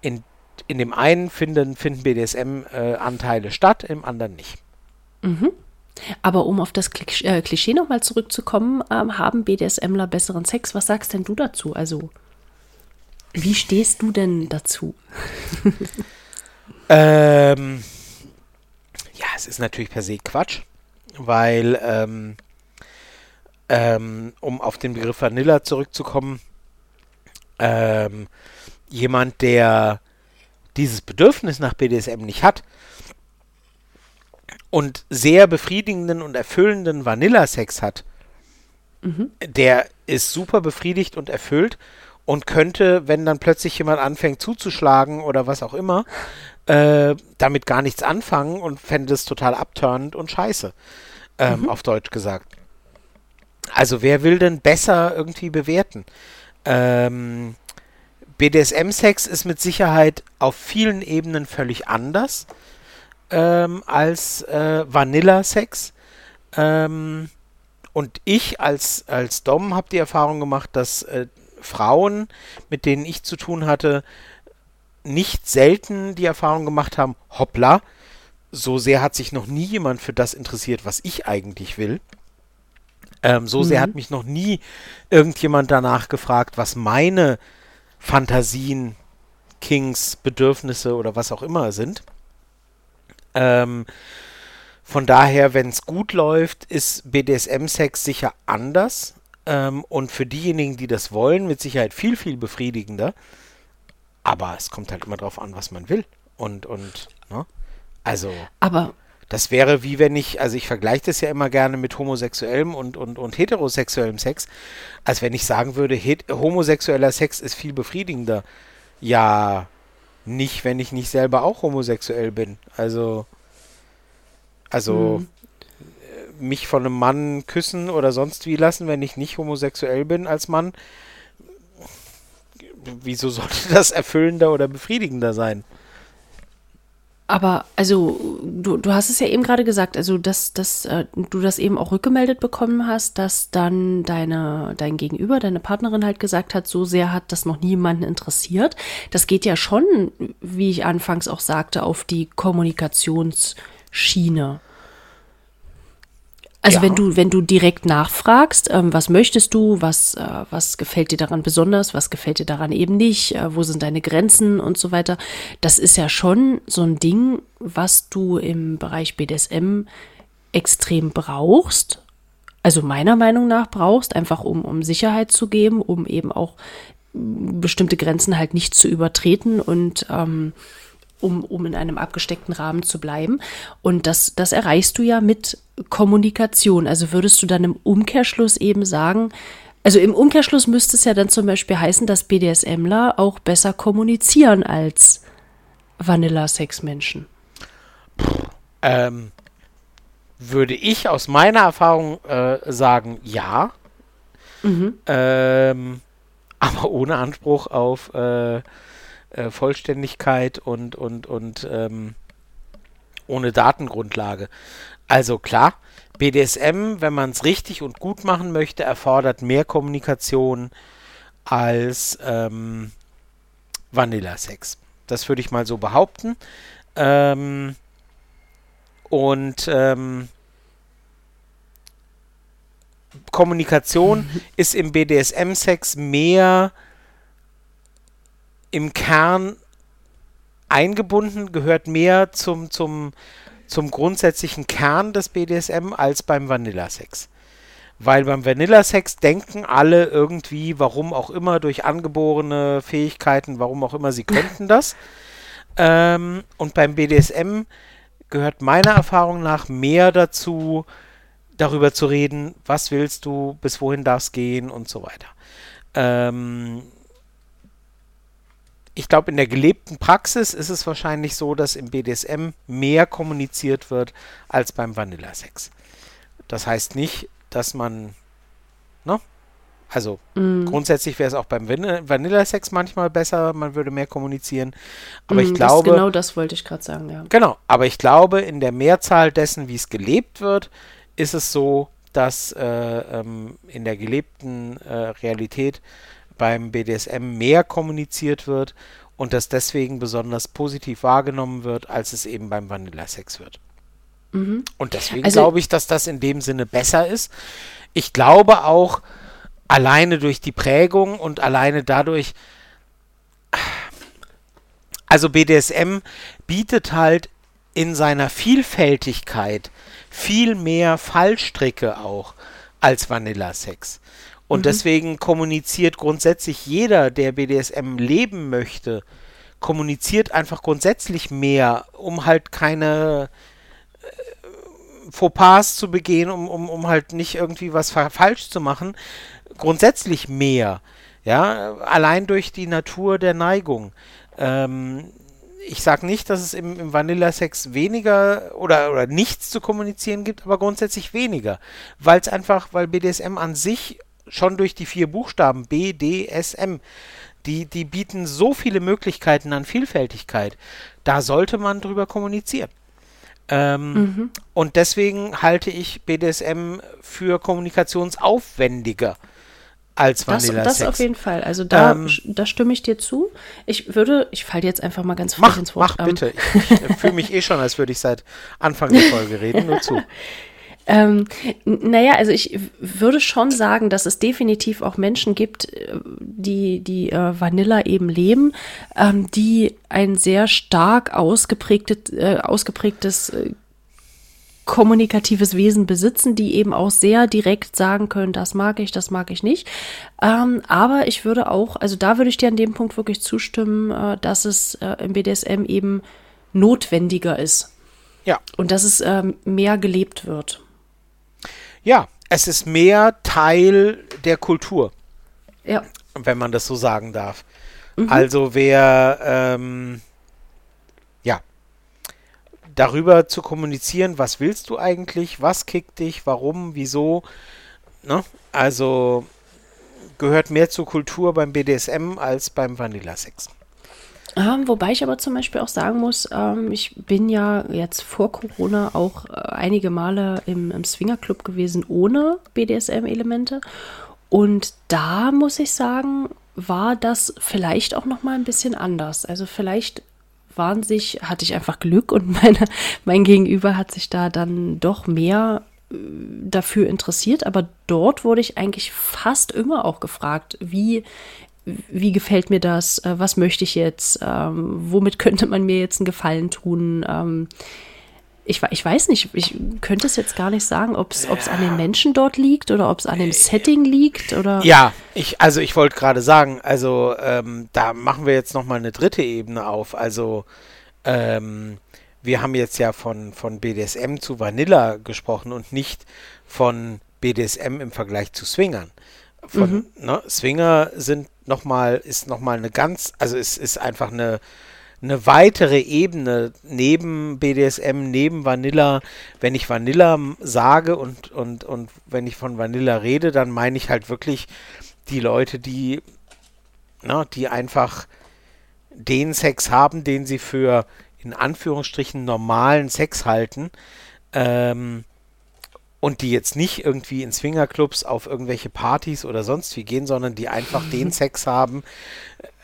in, in dem einen finden, finden BDSM-Anteile äh, statt, im anderen nicht. Mhm. Aber um auf das äh, Klischee nochmal zurückzukommen, ähm, haben BDSMler besseren Sex? Was sagst denn du dazu? Also, wie stehst du denn dazu? *laughs* ähm, ja, es ist natürlich per se Quatsch, weil ähm, ähm, um auf den Begriff Vanilla zurückzukommen, ähm, jemand, der dieses Bedürfnis nach BDSM nicht hat und sehr befriedigenden und erfüllenden Vanilla-Sex hat, mhm. der ist super befriedigt und erfüllt und könnte, wenn dann plötzlich jemand anfängt zuzuschlagen oder was auch immer, äh, damit gar nichts anfangen und fände es total abturnend und scheiße, ähm, mhm. auf Deutsch gesagt. Also wer will denn besser irgendwie bewerten? Ähm, BDSM-Sex ist mit Sicherheit auf vielen Ebenen völlig anders ähm, als äh, Vanilla-Sex. Ähm, und ich als, als Dom habe die Erfahrung gemacht, dass äh, Frauen, mit denen ich zu tun hatte, nicht selten die Erfahrung gemacht haben, hoppla, so sehr hat sich noch nie jemand für das interessiert, was ich eigentlich will. Ähm, so mhm. sehr hat mich noch nie irgendjemand danach gefragt, was meine Fantasien, Kings, Bedürfnisse oder was auch immer sind. Ähm, von daher, wenn es gut läuft, ist BDSM-Sex sicher anders ähm, und für diejenigen, die das wollen, mit Sicherheit viel, viel befriedigender. Aber es kommt halt immer drauf an, was man will. Und, und, ne? Also. Aber das wäre wie wenn ich, also ich vergleiche das ja immer gerne mit homosexuellem und, und, und heterosexuellem Sex, als wenn ich sagen würde, homosexueller Sex ist viel befriedigender. Ja, nicht, wenn ich nicht selber auch homosexuell bin. Also, also hm. mich von einem Mann küssen oder sonst wie lassen, wenn ich nicht homosexuell bin als Mann. Wieso sollte das erfüllender oder befriedigender sein? Aber also du, du hast es ja eben gerade gesagt, also dass, dass äh, du das eben auch rückgemeldet bekommen hast, dass dann deine dein Gegenüber, deine Partnerin halt gesagt hat, so sehr hat das noch niemanden interessiert. Das geht ja schon, wie ich anfangs auch sagte, auf die Kommunikationsschiene. Also ja. wenn du, wenn du direkt nachfragst, ähm, was möchtest du, was, äh, was gefällt dir daran besonders, was gefällt dir daran eben nicht, äh, wo sind deine Grenzen und so weiter, das ist ja schon so ein Ding, was du im Bereich BDSM extrem brauchst. Also meiner Meinung nach brauchst, einfach um, um Sicherheit zu geben, um eben auch bestimmte Grenzen halt nicht zu übertreten und ähm, um, um in einem abgesteckten Rahmen zu bleiben. Und das, das erreichst du ja mit Kommunikation. Also würdest du dann im Umkehrschluss eben sagen, also im Umkehrschluss müsste es ja dann zum Beispiel heißen, dass BDSMler auch besser kommunizieren als Vanilla-Sex-Menschen. Ähm, würde ich aus meiner Erfahrung äh, sagen, ja. Mhm. Ähm, aber ohne Anspruch auf äh, äh, Vollständigkeit und, und, und ähm, ohne Datengrundlage. Also klar, BDSM, wenn man es richtig und gut machen möchte, erfordert mehr Kommunikation als ähm, Vanilla-Sex. Das würde ich mal so behaupten. Ähm, und ähm, Kommunikation *laughs* ist im BDSM-Sex mehr im Kern eingebunden, gehört mehr zum, zum, zum grundsätzlichen Kern des BDSM als beim Vanilla-Sex. Weil beim Vanilla-Sex denken alle irgendwie, warum auch immer, durch angeborene Fähigkeiten, warum auch immer, sie könnten *laughs* das. ähm, und beim BDSM gehört meiner Erfahrung nach mehr dazu, darüber zu reden, was willst du, bis wohin darf es gehen und so weiter. Ähm, ich glaube, in der gelebten Praxis ist es wahrscheinlich so, dass im BDSM mehr kommuniziert wird als beim Vanilla-Sex. Das heißt nicht, dass man, ne? Also mm. grundsätzlich wäre es auch beim Van Vanilla-Sex manchmal besser, man würde mehr kommunizieren. Aber mm, ich glaube. genau das wollte ich gerade sagen, ja. Genau, aber ich glaube, in der Mehrzahl dessen, wie es gelebt wird, ist es so, dass äh, ähm, in der gelebten äh, Realität beim BDSM mehr kommuniziert wird und das deswegen besonders positiv wahrgenommen wird, als es eben beim Vanilla-Sex wird. Mhm. Und deswegen also, glaube ich, dass das in dem Sinne besser ist. Ich glaube auch, alleine durch die Prägung und alleine dadurch, also BDSM bietet halt in seiner Vielfältigkeit viel mehr Fallstricke auch als Vanilla-Sex. Und mhm. deswegen kommuniziert grundsätzlich jeder, der BDSM leben möchte, kommuniziert einfach grundsätzlich mehr, um halt keine äh, Fauxpas zu begehen, um, um, um halt nicht irgendwie was falsch zu machen. Grundsätzlich mehr. Ja, allein durch die Natur der Neigung. Ähm, ich sage nicht, dass es im, im Vanilla-Sex weniger oder, oder nichts zu kommunizieren gibt, aber grundsätzlich weniger. Weil es einfach, weil BDSM an sich schon durch die vier Buchstaben B, D, S, M, die, die bieten so viele Möglichkeiten an Vielfältigkeit. Da sollte man drüber kommunizieren. Ähm, mhm. Und deswegen halte ich BDSM für kommunikationsaufwendiger als Vanilla das, das auf jeden Fall. Also da, ähm, da stimme ich dir zu. Ich würde, ich falle jetzt einfach mal ganz frech ins Wort. Mach ähm, bitte. Ich, ich fühle mich eh schon, als würde ich seit Anfang der Folge reden. Nur zu. *laughs* Ähm, naja, also ich würde schon sagen, dass es definitiv auch Menschen gibt, äh, die, die äh, Vanilla eben leben, ähm, die ein sehr stark ausgeprägtes, äh, ausgeprägtes äh, kommunikatives Wesen besitzen, die eben auch sehr direkt sagen können, das mag ich, das mag ich nicht. Ähm, aber ich würde auch, also da würde ich dir an dem Punkt wirklich zustimmen, äh, dass es äh, im BDSM eben notwendiger ist. Ja. Und dass es ähm, mehr gelebt wird. Ja, es ist mehr Teil der Kultur. Ja. Wenn man das so sagen darf. Mhm. Also wer ähm, darüber zu kommunizieren, was willst du eigentlich, was kickt dich, warum, wieso. Ne? Also gehört mehr zur Kultur beim BDSM als beim Vanilla Sex. Ähm, wobei ich aber zum Beispiel auch sagen muss, ähm, ich bin ja jetzt vor Corona auch äh, einige Male im, im Swingerclub gewesen ohne BDSM-Elemente. Und da muss ich sagen, war das vielleicht auch noch mal ein bisschen anders. Also vielleicht waren sich, hatte ich einfach Glück und *laughs* meine, mein Gegenüber hat sich da dann doch mehr äh, dafür interessiert, aber dort wurde ich eigentlich fast immer auch gefragt, wie, wie gefällt mir das, äh, was möchte ich jetzt, ähm, womit könnte man mir jetzt einen Gefallen tun, ähm, ich, ich weiß nicht, ich könnte es jetzt gar nicht sagen, ob es an den Menschen dort liegt oder ob es an dem Setting liegt oder. Ja, ich, also ich wollte gerade sagen, also ähm, da machen wir jetzt nochmal eine dritte Ebene auf. Also ähm, wir haben jetzt ja von, von BDSM zu Vanilla gesprochen und nicht von BDSM im Vergleich zu Swingern. Von, mhm. ne, Swinger sind nochmal, ist nochmal eine ganz, also es ist einfach eine eine weitere Ebene neben BDSM, neben Vanilla. Wenn ich Vanilla sage und, und, und wenn ich von Vanilla rede, dann meine ich halt wirklich die Leute, die, na, die einfach den Sex haben, den sie für in Anführungsstrichen normalen Sex halten. Ähm, und die jetzt nicht irgendwie in Swingerclubs auf irgendwelche Partys oder sonst wie gehen, sondern die einfach *laughs* den Sex haben,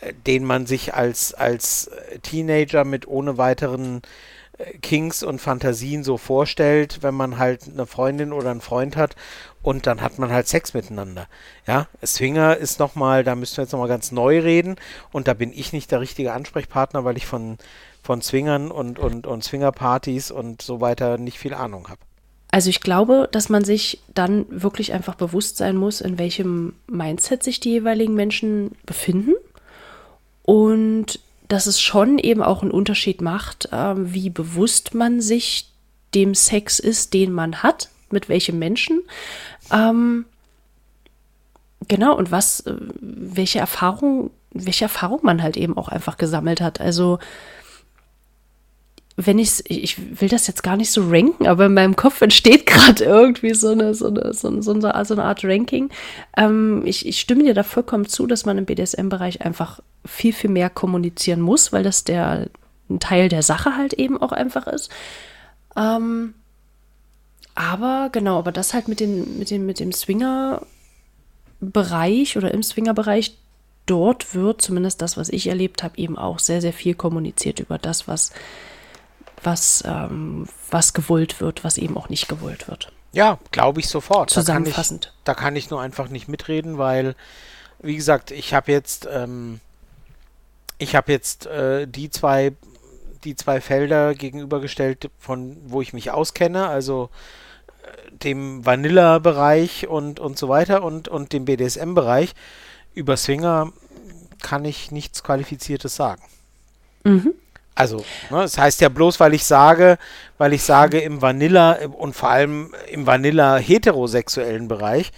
äh, den man sich als, als Teenager mit ohne weiteren äh, Kings und Fantasien so vorstellt, wenn man halt eine Freundin oder einen Freund hat und dann hat man halt Sex miteinander. Ja, Swinger ist nochmal, da müssen wir jetzt nochmal ganz neu reden und da bin ich nicht der richtige Ansprechpartner, weil ich von, von Swingern und, und, und Swingerpartys und so weiter nicht viel Ahnung habe. Also ich glaube, dass man sich dann wirklich einfach bewusst sein muss, in welchem Mindset sich die jeweiligen Menschen befinden und dass es schon eben auch einen Unterschied macht, äh, wie bewusst man sich dem Sex ist, den man hat, mit welchem Menschen. Ähm, genau, und was, äh, welche Erfahrung, welche Erfahrung man halt eben auch einfach gesammelt hat. Also wenn ich's, ich will das jetzt gar nicht so ranken, aber in meinem Kopf entsteht *laughs* gerade irgendwie so eine, so eine, so eine, so eine Art Ranking. Ähm, ich, ich stimme dir da vollkommen zu, dass man im BDSM-Bereich einfach viel, viel mehr kommunizieren muss, weil das der ein Teil der Sache halt eben auch einfach ist. Ähm, aber genau, aber das halt mit, den, mit, den, mit dem Swinger-Bereich oder im Swinger-Bereich, dort wird zumindest das, was ich erlebt habe, eben auch sehr, sehr viel kommuniziert über das, was was, ähm, was gewollt wird, was eben auch nicht gewollt wird. Ja, glaube ich sofort. Zusammenfassend. Da kann, ich, da kann ich nur einfach nicht mitreden, weil, wie gesagt, ich habe jetzt, ähm, ich habe jetzt äh, die zwei, die zwei Felder gegenübergestellt, von wo ich mich auskenne, also äh, dem Vanilla-Bereich und, und so weiter und, und dem BDSM-Bereich. Über Swinger kann ich nichts Qualifiziertes sagen. Mhm. Also, ne, das heißt ja bloß, weil ich sage, weil ich sage, im Vanilla und vor allem im Vanilla heterosexuellen Bereich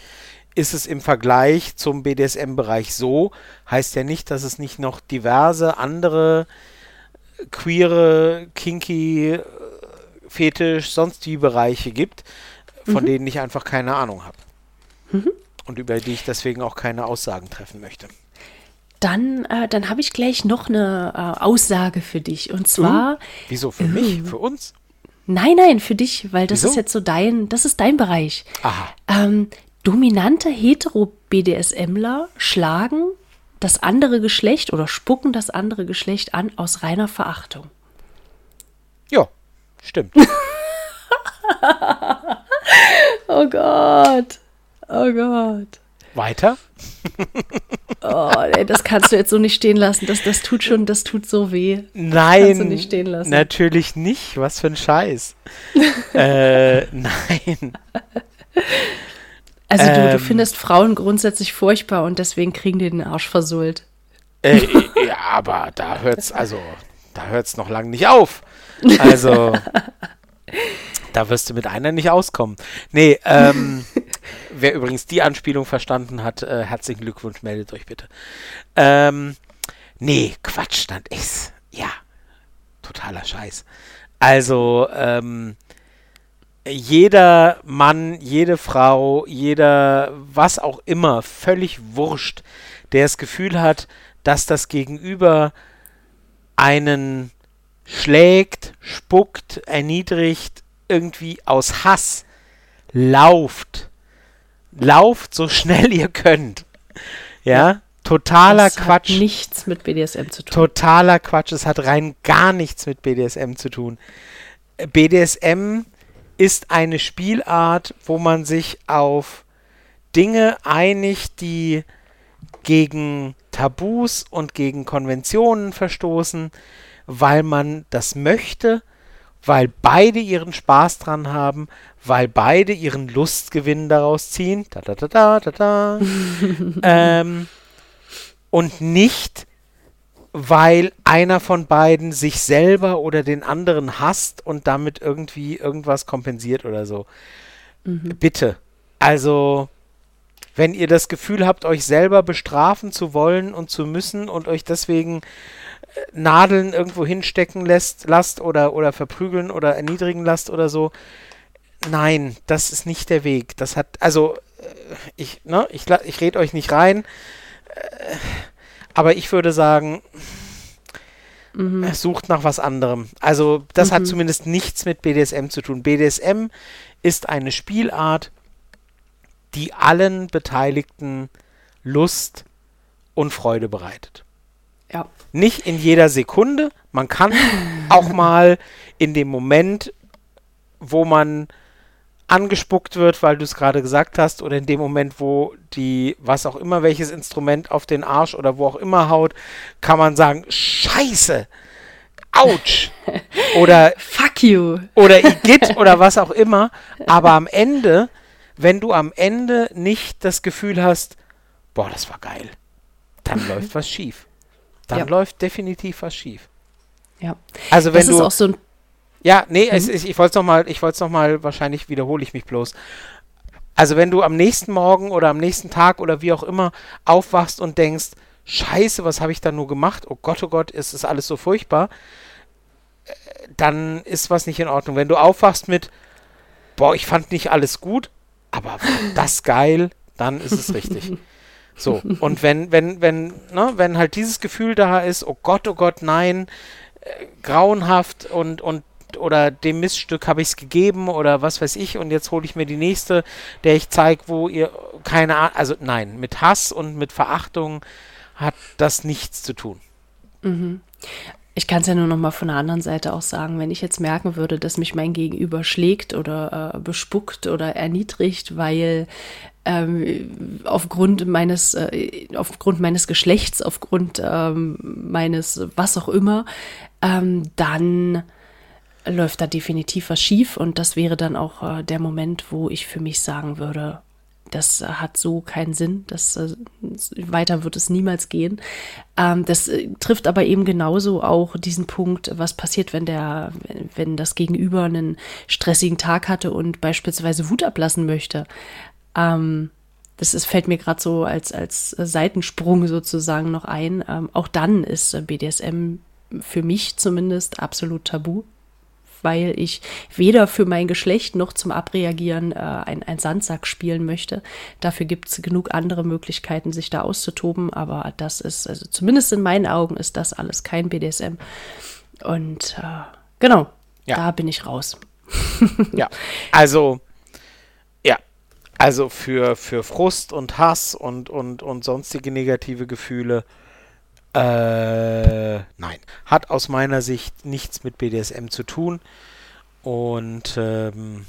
ist es im Vergleich zum BDSM-Bereich so, heißt ja nicht, dass es nicht noch diverse andere queere, kinky, fetisch, sonst wie Bereiche gibt, von mhm. denen ich einfach keine Ahnung habe. Mhm. Und über die ich deswegen auch keine Aussagen treffen möchte. Dann, äh, dann habe ich gleich noch eine äh, Aussage für dich. Und zwar. Uh, wieso? Für mich? Für uns? Nein, nein, für dich, weil das wieso? ist jetzt so dein, das ist dein Bereich. Aha. Ähm, dominante Hetero-BDSMler schlagen das andere Geschlecht oder spucken das andere Geschlecht an aus reiner Verachtung. Ja, stimmt. *laughs* *laughs* oh Gott. Oh Gott. Weiter? oh, ey, das kannst du jetzt so nicht stehen lassen. Das, das tut schon, das tut so weh. Nein, nicht natürlich nicht. Was für ein Scheiß. *laughs* äh, nein. Also du, ähm, du findest Frauen grundsätzlich furchtbar und deswegen kriegen die den Arsch versohlt. Äh, ja, aber da hört's, also, da hört's noch lange nicht auf. Also, *laughs* da wirst du mit einer nicht auskommen. Nee, ähm, *laughs* Wer übrigens die Anspielung verstanden hat, äh, herzlichen Glückwunsch, meldet euch bitte. Ähm, nee, Quatsch, dann ist. Ja, totaler Scheiß. Also, ähm, jeder Mann, jede Frau, jeder, was auch immer, völlig wurscht, der das Gefühl hat, dass das Gegenüber einen schlägt, spuckt, erniedrigt, irgendwie aus Hass lauft lauft so schnell ihr könnt. Ja, totaler das Quatsch. Hat nichts mit BDSM zu tun. Totaler Quatsch. Es hat rein gar nichts mit BDSM zu tun. BDSM ist eine Spielart, wo man sich auf Dinge einigt, die gegen Tabus und gegen Konventionen verstoßen, weil man das möchte, weil beide ihren Spaß dran haben, weil beide ihren Lustgewinn daraus ziehen. Da, da, da, da, da, da. ähm, und nicht, weil einer von beiden sich selber oder den anderen hasst und damit irgendwie irgendwas kompensiert oder so. Mhm. Bitte. Also, wenn ihr das Gefühl habt, euch selber bestrafen zu wollen und zu müssen und euch deswegen Nadeln irgendwo hinstecken lässt, lasst oder, oder verprügeln oder erniedrigen lasst oder so, nein, das ist nicht der Weg. Das hat, also, äh, ich, ne, ich, ich rede euch nicht rein, äh, aber ich würde sagen, mhm. sucht nach was anderem. Also das mhm. hat zumindest nichts mit BDSM zu tun. BDSM ist eine Spielart, die allen Beteiligten Lust und Freude bereitet. Ja. Nicht in jeder Sekunde. Man kann auch mal in dem Moment, wo man angespuckt wird, weil du es gerade gesagt hast, oder in dem Moment, wo die, was auch immer, welches Instrument auf den Arsch oder wo auch immer haut, kann man sagen, Scheiße, Autsch, *laughs* oder Fuck you, oder Igitt oder was auch immer. Aber am Ende, wenn du am Ende nicht das Gefühl hast, boah, das war geil, dann *laughs* läuft was schief. Dann ja. läuft definitiv was schief. Ja. Also wenn das du ist auch so ein ja, nee, mhm. es, ich wollte es nochmal, ich wollte es nochmal, wahrscheinlich wiederhole ich mich bloß. Also wenn du am nächsten Morgen oder am nächsten Tag oder wie auch immer aufwachst und denkst, scheiße, was habe ich da nur gemacht? Oh Gott, oh Gott, ist das alles so furchtbar, äh, dann ist was nicht in Ordnung. Wenn du aufwachst mit, boah, ich fand nicht alles gut, aber das geil, dann ist es richtig. *laughs* So, und wenn, wenn, wenn, ne, wenn halt dieses Gefühl da ist, oh Gott, oh Gott, nein, äh, grauenhaft und, und oder dem Miststück habe ich es gegeben oder was weiß ich und jetzt hole ich mir die nächste, der ich zeige, wo ihr keine Ahnung, also nein, mit Hass und mit Verachtung hat das nichts zu tun. Mhm. Ich kann es ja nur noch mal von der anderen Seite auch sagen, wenn ich jetzt merken würde, dass mich mein Gegenüber schlägt oder äh, bespuckt oder erniedrigt, weil ähm, aufgrund meines äh, aufgrund meines Geschlechts, aufgrund ähm, meines was auch immer, ähm, dann läuft da definitiv was schief und das wäre dann auch äh, der Moment, wo ich für mich sagen würde, das äh, hat so keinen Sinn, das äh, weiter wird es niemals gehen. Ähm, das äh, trifft aber eben genauso auch diesen Punkt, was passiert, wenn der, wenn das Gegenüber einen stressigen Tag hatte und beispielsweise Wut ablassen möchte. Ähm, das ist, fällt mir gerade so als, als Seitensprung sozusagen noch ein. Ähm, auch dann ist BDSM für mich zumindest absolut tabu weil ich weder für mein Geschlecht noch zum Abreagieren äh, ein, ein Sandsack spielen möchte. Dafür gibt es genug andere Möglichkeiten, sich da auszutoben, aber das ist, also zumindest in meinen Augen ist das alles kein BDSM. Und äh, genau, ja. da bin ich raus. *laughs* ja, also also für, für Frust und Hass und, und, und sonstige negative Gefühle äh, nein. Hat aus meiner Sicht nichts mit BDSM zu tun. Und ähm,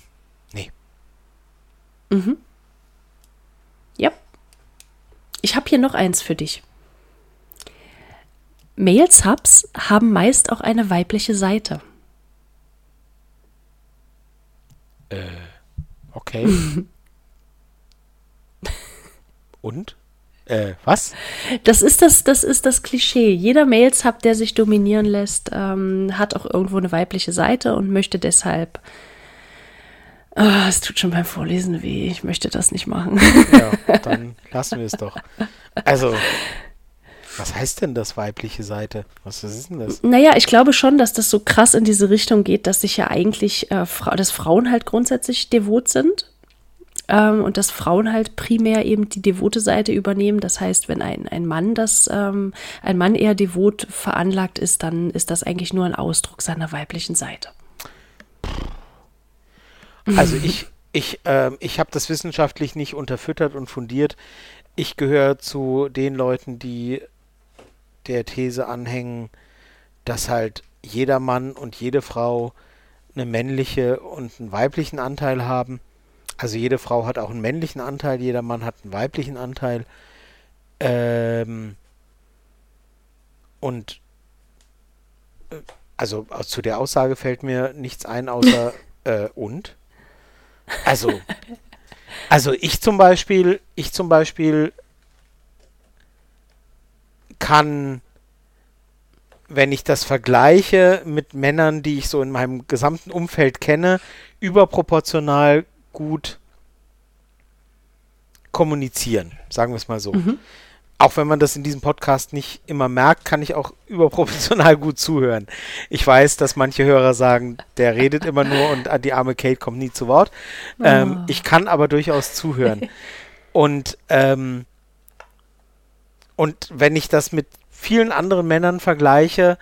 nee. Mhm. Ja. Ich habe hier noch eins für dich. Male-Subs haben meist auch eine weibliche Seite. Äh, okay. *laughs* Und? Äh, was? Das ist das, das ist das Klischee. Jeder Mails-Hub, der sich dominieren lässt, ähm, hat auch irgendwo eine weibliche Seite und möchte deshalb. Oh, es tut schon beim Vorlesen weh. Ich möchte das nicht machen. Ja, *laughs* dann lassen wir es doch. Also, was heißt denn das weibliche Seite? Was ist denn das? Naja, ich glaube schon, dass das so krass in diese Richtung geht, dass sich ja eigentlich, äh, dass Frauen halt grundsätzlich devot sind ähm, und dass Frauen halt primär eben die devote Seite übernehmen. Das heißt, wenn ein, ein Mann das, ähm, ein Mann eher devot veranlagt ist, dann ist das eigentlich nur ein Ausdruck seiner weiblichen Seite. Also *laughs* ich, ich, äh, ich habe das wissenschaftlich nicht unterfüttert und fundiert. Ich gehöre zu den Leuten, die der These anhängen, dass halt jeder Mann und jede Frau eine männliche und einen weiblichen Anteil haben also jede Frau hat auch einen männlichen Anteil, jeder Mann hat einen weiblichen Anteil. Ähm, und äh, also zu der Aussage fällt mir nichts ein außer *laughs* äh, und. Also, also ich zum Beispiel, ich zum Beispiel kann, wenn ich das vergleiche mit Männern, die ich so in meinem gesamten Umfeld kenne, überproportional gut kommunizieren, sagen wir es mal so. Mhm. Auch wenn man das in diesem Podcast nicht immer merkt, kann ich auch *laughs* überproportional gut zuhören. Ich weiß, dass manche Hörer sagen, der redet immer nur und die arme Kate kommt nie zu Wort. Oh. Ähm, ich kann aber durchaus zuhören. Und, ähm, und wenn ich das mit vielen anderen Männern vergleiche,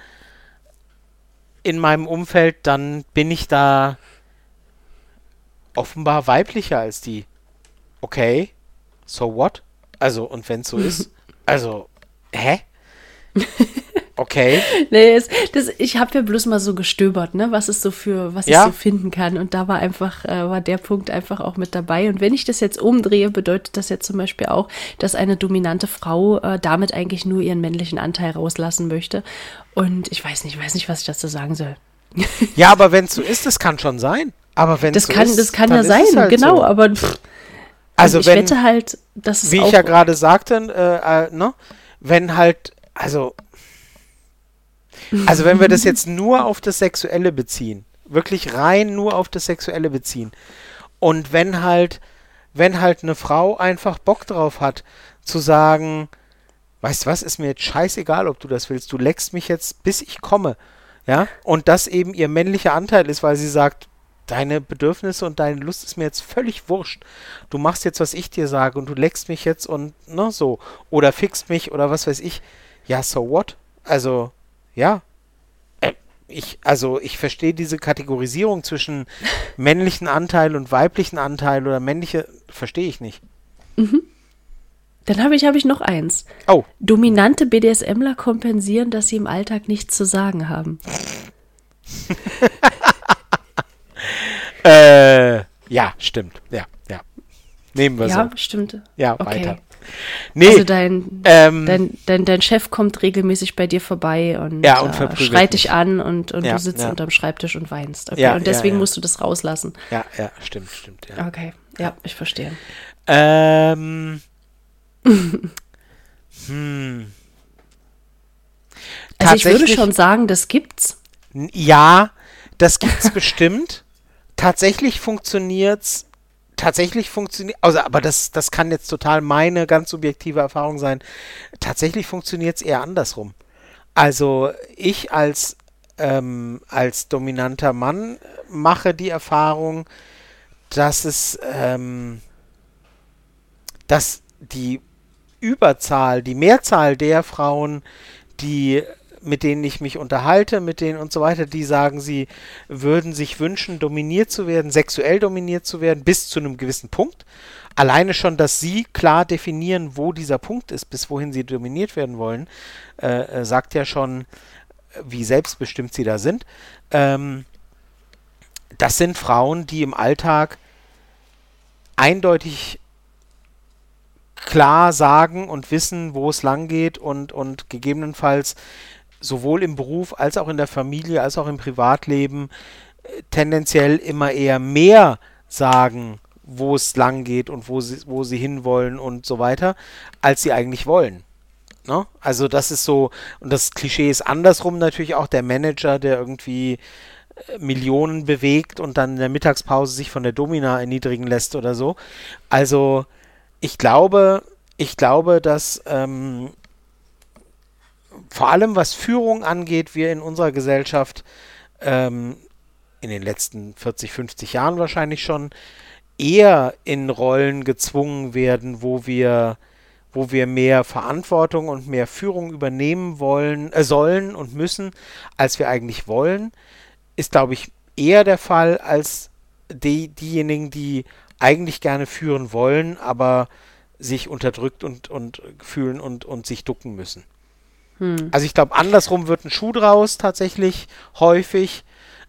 in meinem Umfeld, dann bin ich da offenbar weiblicher als die. Okay, so what? Also, und wenn es so ist, *laughs* also, hä? *laughs* Okay. Nee, es, das, ich habe ja bloß mal so gestöbert, ne, was es so für, was Ja. ich so finden kann. Und da war einfach, äh, war der Punkt einfach auch mit dabei. Und wenn ich das jetzt umdrehe, bedeutet das ja zum Beispiel auch, dass eine dominante Frau äh, damit eigentlich nur ihren männlichen Anteil rauslassen möchte. Und ich weiß nicht, ich weiß nicht, was ich dazu sagen soll. Ja, aber wenn es so ist, das kann schon sein. Aber wenn Das so kann, ist, das kann ja sein, halt genau, So. aber pff, Also ich wenn, wette halt, dass es wie ich ja gerade sagte, äh, äh, ne, wenn halt, also, also wenn wir das *laughs* jetzt nur auf das Sexuelle beziehen, wirklich rein nur auf das Sexuelle beziehen, und wenn halt, wenn halt eine Frau einfach Bock drauf hat, zu sagen, weißt du was, ist mir jetzt scheißegal, ob du das willst, du leckst mich jetzt, bis ich komme, ja, und das eben ihr männlicher Anteil ist, weil sie sagt, deine Bedürfnisse und deine Lust ist mir jetzt völlig wurscht. Du machst jetzt, was ich dir sage und du leckst mich jetzt und ne, so. Oder fixt mich oder was weiß ich. Ja, so what? Also, ja. Äh, Ich, also ich verstehe diese Kategorisierung zwischen *laughs* männlichen Anteil und weiblichen Anteil oder männliche, verstehe ich nicht. Dann habe ich, habe ich noch eins. Oh, Dominante BDSMler kompensieren, dass sie im Alltag nichts zu sagen haben. *laughs* äh, ja, stimmt. Ja, ja. Nehmen wir ja, so. stimmt. Ja, Okay. weiter. Nee, Also dein, ähm, dein, dein, dein Chef kommt regelmäßig bei dir vorbei und, Ja, und äh, schreit dich an und, und Ja, du sitzt ja. unterm Schreibtisch und weinst. Okay. Ja, und ja, deswegen ja. musst du das rauslassen. ja, ja, stimmt, stimmt. Ja. Okay. Ja, ich verstehe. Ähm. *laughs* hm. Also ich würde schon sagen, das gibt's. Ja, das gibt's *laughs* bestimmt. Tatsächlich funktioniert's. Tatsächlich funktioniert, also, aber das, das kann jetzt total meine ganz subjektive Erfahrung sein. Tatsächlich funktioniert's eher andersrum. Also ich als, ähm, als dominanter Mann mache die Erfahrung, dass es, ähm, dass die Überzahl, die Mehrzahl der Frauen, die mit denen ich mich unterhalte, mit denen und so weiter, die sagen, sie würden sich wünschen, dominiert zu werden, sexuell dominiert zu werden, bis zu einem gewissen Punkt. Alleine schon, dass sie klar definieren, wo dieser Punkt ist, bis wohin sie dominiert werden wollen, äh, äh, sagt ja schon, äh, wie selbstbestimmt sie da sind. Ähm, das sind Frauen, die im Alltag eindeutig klar sagen und wissen, wo es lang geht und, und gegebenenfalls sowohl im Beruf als auch in der Familie als auch im Privatleben äh, tendenziell immer eher mehr sagen, wo es lang geht und wo sie, wo sie hinwollen und so weiter, als sie eigentlich wollen. Ne? Also das ist so, und das Klischee ist andersrum natürlich auch der Manager, der irgendwie äh, Millionen bewegt und dann in der Mittagspause sich von der Domina erniedrigen lässt oder so. Also ich glaube, ich glaube, dass ähm, vor allem was Führung angeht, wir in unserer Gesellschaft ähm, in den letzten 40, 50 Jahren wahrscheinlich schon eher in Rollen gezwungen werden, wo wir wo wir mehr Verantwortung und mehr Führung übernehmen wollen, äh, sollen und müssen, als wir eigentlich wollen, ist, glaube ich, eher der Fall als die, diejenigen, die eigentlich gerne führen wollen, aber sich unterdrückt und, und fühlen und, und sich ducken müssen. Also ich glaube, andersrum wird ein Schuh draus tatsächlich häufig,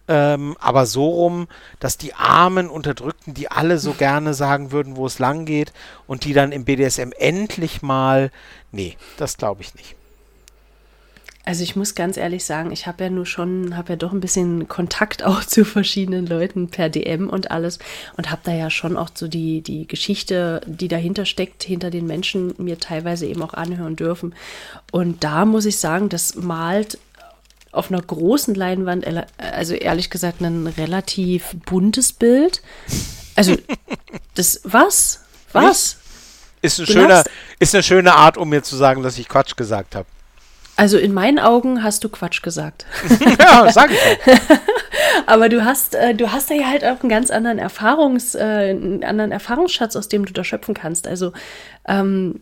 ähm, aber so rum, dass die armen Unterdrückten, die alle so *laughs* gerne sagen würden, wo es lang geht und die dann im BDSM endlich mal, nee, das glaube ich nicht. Also ich muss ganz ehrlich sagen, ich habe ja nur schon, habe ja doch ein bisschen Kontakt *laughs* auch zu verschiedenen Leuten per DM und alles und habe da ja schon auch so die, die Geschichte, die dahinter steckt, hinter den Menschen mir teilweise eben auch anhören dürfen. Und da muss ich sagen, das malt auf einer großen Leinwand, ele- also ehrlich gesagt, ein relativ buntes Bild. Also *laughs* das, was? Was? Ist, ein schöner, ist eine schöne Art, um mir zu sagen, dass ich Quatsch gesagt habe. Also in meinen Augen hast du Quatsch gesagt. *laughs* ja, sag ich auch. *laughs* Aber du hast, äh, du hast da ja halt auch einen ganz anderen Erfahrungs, äh, einen anderen Erfahrungsschatz, aus dem du da schöpfen kannst. Also ähm,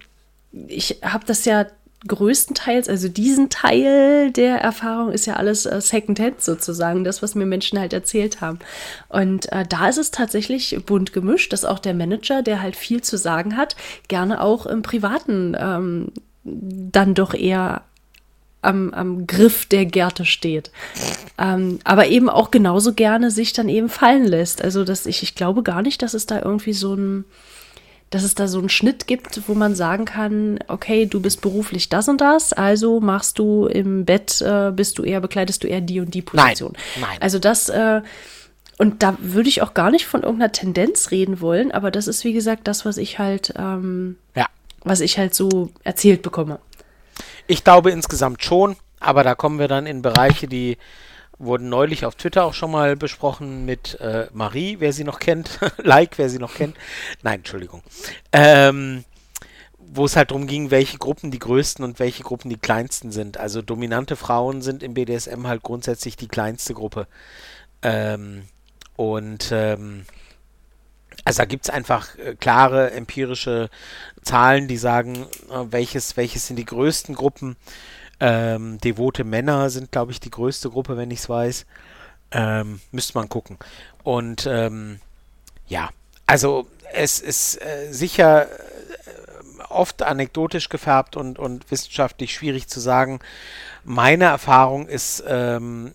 ich habe das ja größtenteils, also diesen Teil der Erfahrung ist ja alles äh, Secondhand sozusagen, das, was mir Menschen halt erzählt haben. Und äh, da ist es tatsächlich bunt gemischt, dass auch der Manager, der halt viel zu sagen hat, gerne auch im Privaten ähm, dann doch eher am, am Griff der Gärte steht. Ähm, aber eben auch genauso gerne sich dann eben fallen lässt. Also, dass ich, ich glaube gar nicht, dass es da irgendwie so ein dass es da so einen Schnitt gibt, wo man sagen kann, okay, du bist beruflich das und das, also machst du im Bett, äh, bist du eher, bekleidest du eher die und die Position. Nein, nein. Also das, äh, und da würde ich auch gar nicht von irgendeiner Tendenz reden wollen, aber das ist, wie gesagt, das, was ich halt, ähm, ja. was ich halt so erzählt bekomme. Ich glaube insgesamt schon, aber da kommen wir dann in Bereiche, die wurden neulich auf Twitter auch schon mal besprochen mit äh, Marie, wer sie noch kennt. *laughs* like, wer sie noch kennt. Nein, Entschuldigung. Ähm, wo es halt darum ging, welche Gruppen die größten und welche Gruppen die kleinsten sind. Also dominante Frauen sind im BDSM halt grundsätzlich die kleinste Gruppe. Ähm, und ähm, also da gibt es einfach äh, klare empirische Zahlen, die sagen, äh, welches, welches sind die größten Gruppen. Ähm, devote Männer sind, glaube ich, die größte Gruppe, wenn ich es weiß. Ähm, müsste man gucken. Und ähm, ja, also es ist äh, sicher äh, oft anekdotisch gefärbt und, und wissenschaftlich schwierig zu sagen. Meine Erfahrung ist ähm,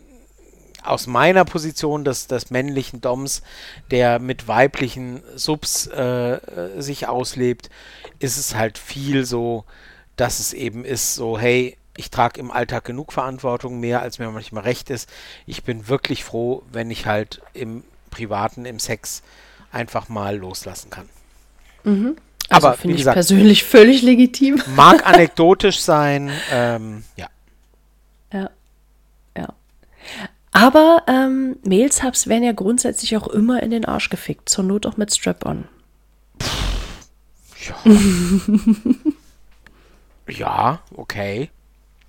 aus meiner Position des, des männlichen Doms, der mit weiblichen Subs äh, äh sich auslebt, ist es halt viel so, dass es eben ist so, hey, ich trage im Alltag genug Verantwortung, mehr als mir manchmal recht ist. Ich bin wirklich froh, wenn ich halt im Privaten, im Sex einfach mal loslassen kann. Mhm. Also Aber finde ich gesagt, persönlich völlig legitim. *laughs* Mag *laughs* anekdotisch sein, ähm, ja. Ja, ja. Aber ähm, Mailsubs werden ja grundsätzlich auch immer in den Arsch gefickt, zur Not auch mit Strap-on. Ja. *laughs* ja, okay.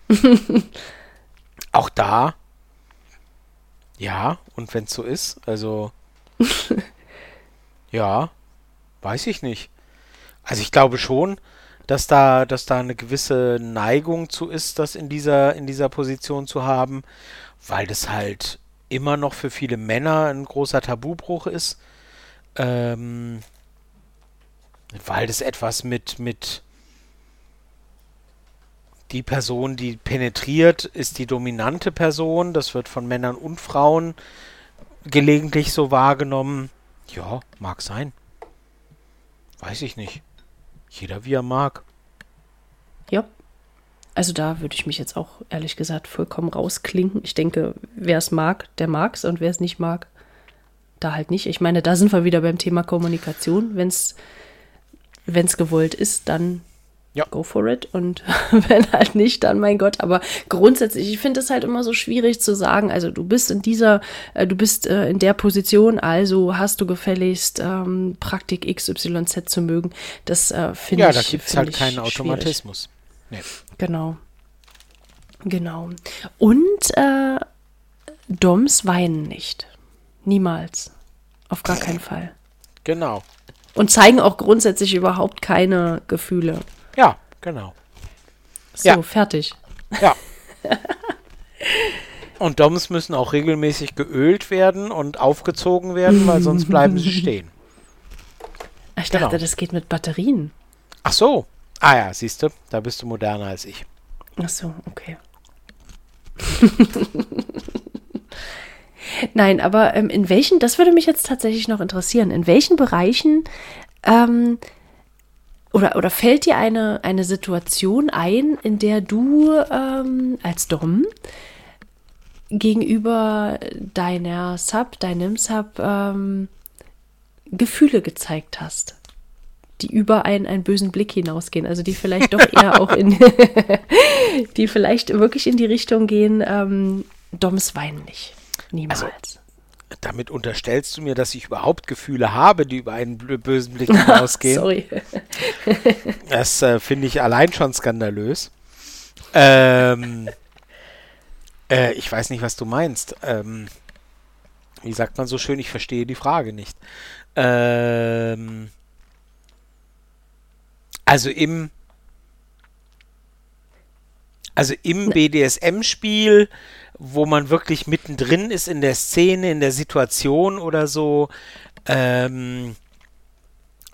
*laughs* Auch da, ja, und wenn es so ist, also, *laughs* ja, weiß ich nicht. Also ich glaube schon, dass da, dass da eine gewisse Neigung zu ist, das in dieser, in dieser Position zu haben, weil das halt immer noch für viele Männer ein großer Tabubruch ist. Ähm, weil das etwas mit, mit, die Person, die penetriert, ist die dominante Person. Das wird von Männern und Frauen gelegentlich so wahrgenommen. Ja, mag sein. Weiß ich nicht. Jeder wie er mag. Ja. Also da würde ich mich jetzt auch ehrlich gesagt vollkommen rausklinken. Ich denke, wer es mag, der mag es und wer es nicht mag, da halt nicht. Ich meine, da sind wir wieder beim Thema Kommunikation. Wenn es gewollt ist, dann ja. go for it. Und *laughs* wenn halt nicht, dann mein Gott. Aber grundsätzlich, ich finde es halt immer so schwierig zu sagen, also du bist in dieser, äh, du bist äh, in der Position, also hast du gefälligst ähm, Praktik XYZ zu mögen. Das äh, finde ja, ich. Ja, da gibt es halt keinen Automatismus. Nee. Genau. Genau. Und äh, Doms weinen nicht. Niemals. Auf gar keinen Fall. Genau. Und zeigen auch grundsätzlich überhaupt keine Gefühle. Ja, genau. So, ja. fertig. Ja. *laughs* Und Doms müssen auch regelmäßig geölt werden und aufgezogen werden, weil sonst bleiben sie *laughs* stehen. Ich dachte, genau. das geht mit Batterien. Ach so. Ah ja, siehst du, da bist du moderner als ich. Ach so, okay. *laughs* Nein, aber ähm, in welchen, das würde mich jetzt tatsächlich noch interessieren, in welchen Bereichen ähm, oder, oder fällt dir eine, eine Situation ein, in der du ähm, als Dom gegenüber deiner Sub, deinem Sub ähm, Gefühle gezeigt hast, die über einen, einen bösen Blick hinausgehen, also die vielleicht doch eher *laughs* auch in, *laughs* die vielleicht wirklich in die Richtung gehen, ähm, Doms weinen nicht. Niemals. Also, damit unterstellst du mir, dass ich überhaupt Gefühle habe, die über einen bösen Blick hinausgehen. *laughs* Sorry. das äh, finde ich allein schon skandalös. Ähm, äh, ich weiß nicht, was du meinst. Ähm, wie sagt man so schön, ich verstehe die Frage nicht. Ähm, also im Also im BDSM-Spiel, wo man wirklich mittendrin ist in der Szene, in der Situation oder so, ähm,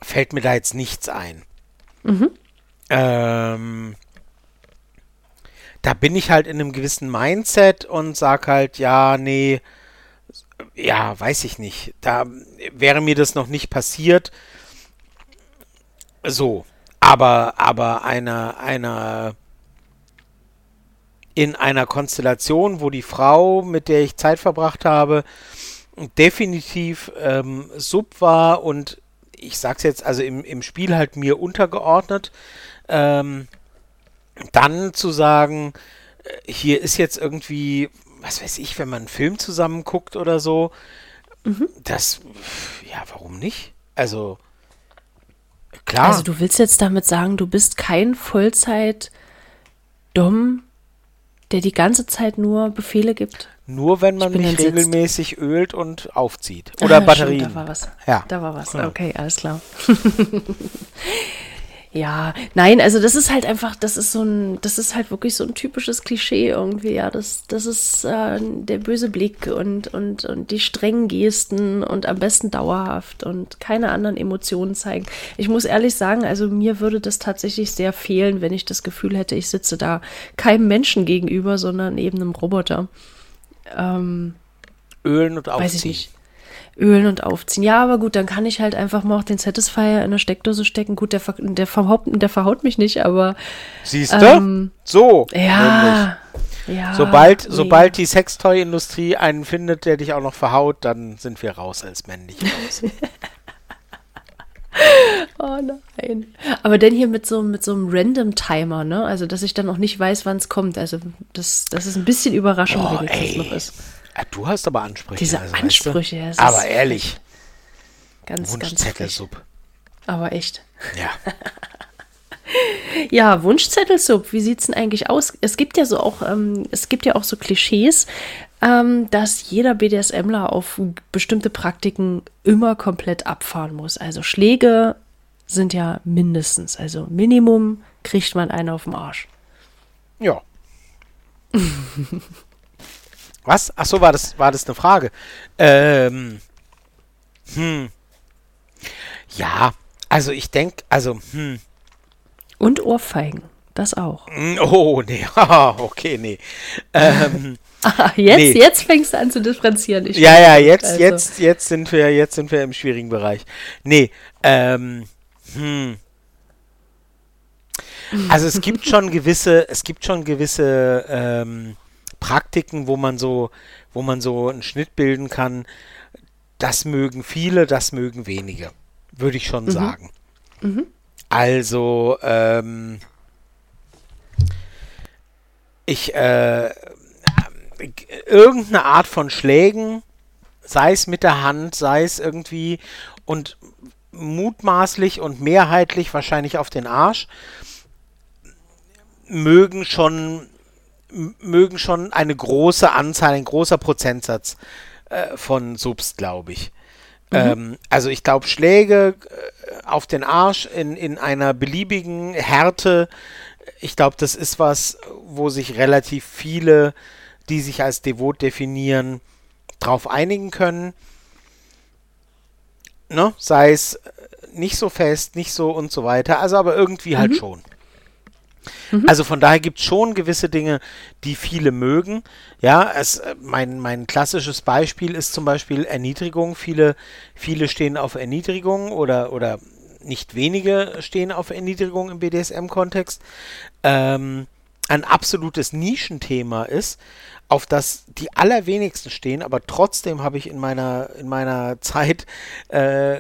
fällt mir da jetzt nichts ein. Mhm. Ähm, da bin ich halt in einem gewissen Mindset und sag halt, ja, nee, ja, weiß ich nicht. Da wäre mir das noch nicht passiert. So. Aber, aber einer, einer, in einer Konstellation, wo die Frau, mit der ich Zeit verbracht habe, definitiv ähm, sub war und ich sag's jetzt, also im, im Spiel halt mir untergeordnet, ähm, dann zu sagen, äh, hier ist jetzt irgendwie, was weiß ich, wenn man einen Film zusammen guckt oder so, mhm. das, ja, warum nicht? Also, klar. Also du willst jetzt damit sagen, du bist kein Vollzeit-Dom, der die ganze Zeit nur Befehle gibt? Nur wenn man mich regelmäßig ölt und aufzieht. Oder ah, Batterien. Stimmt, da war was. Ja. Da war was. Okay, alles klar. *laughs* Ja, nein, also das ist halt einfach, das ist so ein, das ist halt wirklich so ein typisches Klischee irgendwie, ja. Das, das ist äh, der böse Blick und, und, und die strengen Gesten und am besten dauerhaft und keine anderen Emotionen zeigen. Ich muss ehrlich sagen, also mir würde das tatsächlich sehr fehlen, wenn ich das Gefühl hätte, ich sitze da keinem Menschen gegenüber, sondern eben einem Roboter. Ähm, Ölen und aufziehen. Weiß ich nicht ölen und aufziehen. Ja, aber gut, dann kann ich halt einfach mal auch den Satisfier in eine Steckdose stecken. Gut, der, ver der, verhaut, der verhaut mich nicht, aber. Siehst du? Ähm, so. Ja. Ja, sobald, nee. sobald die Sextoy-Industrie einen findet, der dich auch noch verhaut, dann sind wir raus als männlich raus. *laughs* oh nein. Aber denn hier mit so, mit so einem Random-Timer, ne? Also, dass ich dann auch nicht weiß, wann es kommt. Also, das, das ist ein bisschen Überraschung, oh, wenn es noch ist. Ja, du hast aber Ansprüche. Diese also, Ansprüche. Weißt du? Aber ehrlich. Ganz, Wunschzettelsub. Aber echt. Ja. *laughs* ja, Wunschzettelsub, wie sieht es denn eigentlich aus? Es gibt ja so auch, ähm, es gibt ja auch so Klischees, ähm, dass jeder BDSMler auf bestimmte Praktiken immer komplett abfahren muss. Also Schläge sind ja mindestens, also Minimum kriegt man einen auf den Arsch. Ja. *laughs* Was? Ach so, war das, war das eine Frage? Ähm, hm. Ja, also ich denke, also, hm. Und Ohrfeigen, das auch. Hm, oh, nee, *laughs* okay, nee. Ähm, *laughs* ah, jetzt, nee. jetzt fängst du an zu differenzieren. Ich ja, ja, jetzt, also. jetzt, jetzt sind wir, jetzt sind wir im schwierigen Bereich. Nee, ähm, hm. Also es gibt schon gewisse, es gibt schon gewisse, ähm, Praktiken, wo man so, wo man so einen Schnitt bilden kann, das mögen viele, das mögen wenige, würde ich schon mhm. sagen. Mhm. Also, ähm, ich, äh, irgendeine Art von Schlägen, sei es mit der Hand, sei es irgendwie und mutmaßlich und mehrheitlich wahrscheinlich auf den Arsch, mögen schon mögen schon eine große Anzahl, ein großer Prozentsatz äh, von Subs, glaube ich. Mhm. Ähm, also ich glaube, Schläge äh, auf den Arsch in, in einer beliebigen Härte, ich glaube, das ist was, wo sich relativ viele, die sich als devot definieren, drauf einigen können. Ne? Sei es nicht so fest, nicht so und so weiter, also aber irgendwie halt mhm. schon. Mhm. Also von daher gibt es schon gewisse Dinge, die viele mögen. Ja, es, äh, mein, mein klassisches Beispiel ist zum Beispiel Erniedrigung. Viele, viele stehen auf Erniedrigung oder, oder nicht wenige stehen auf Erniedrigung im BDSM-Kontext. Ähm, ein absolutes Nischenthema ist, auf das die allerwenigsten stehen, aber trotzdem habe ich in meiner, in meiner Zeit äh,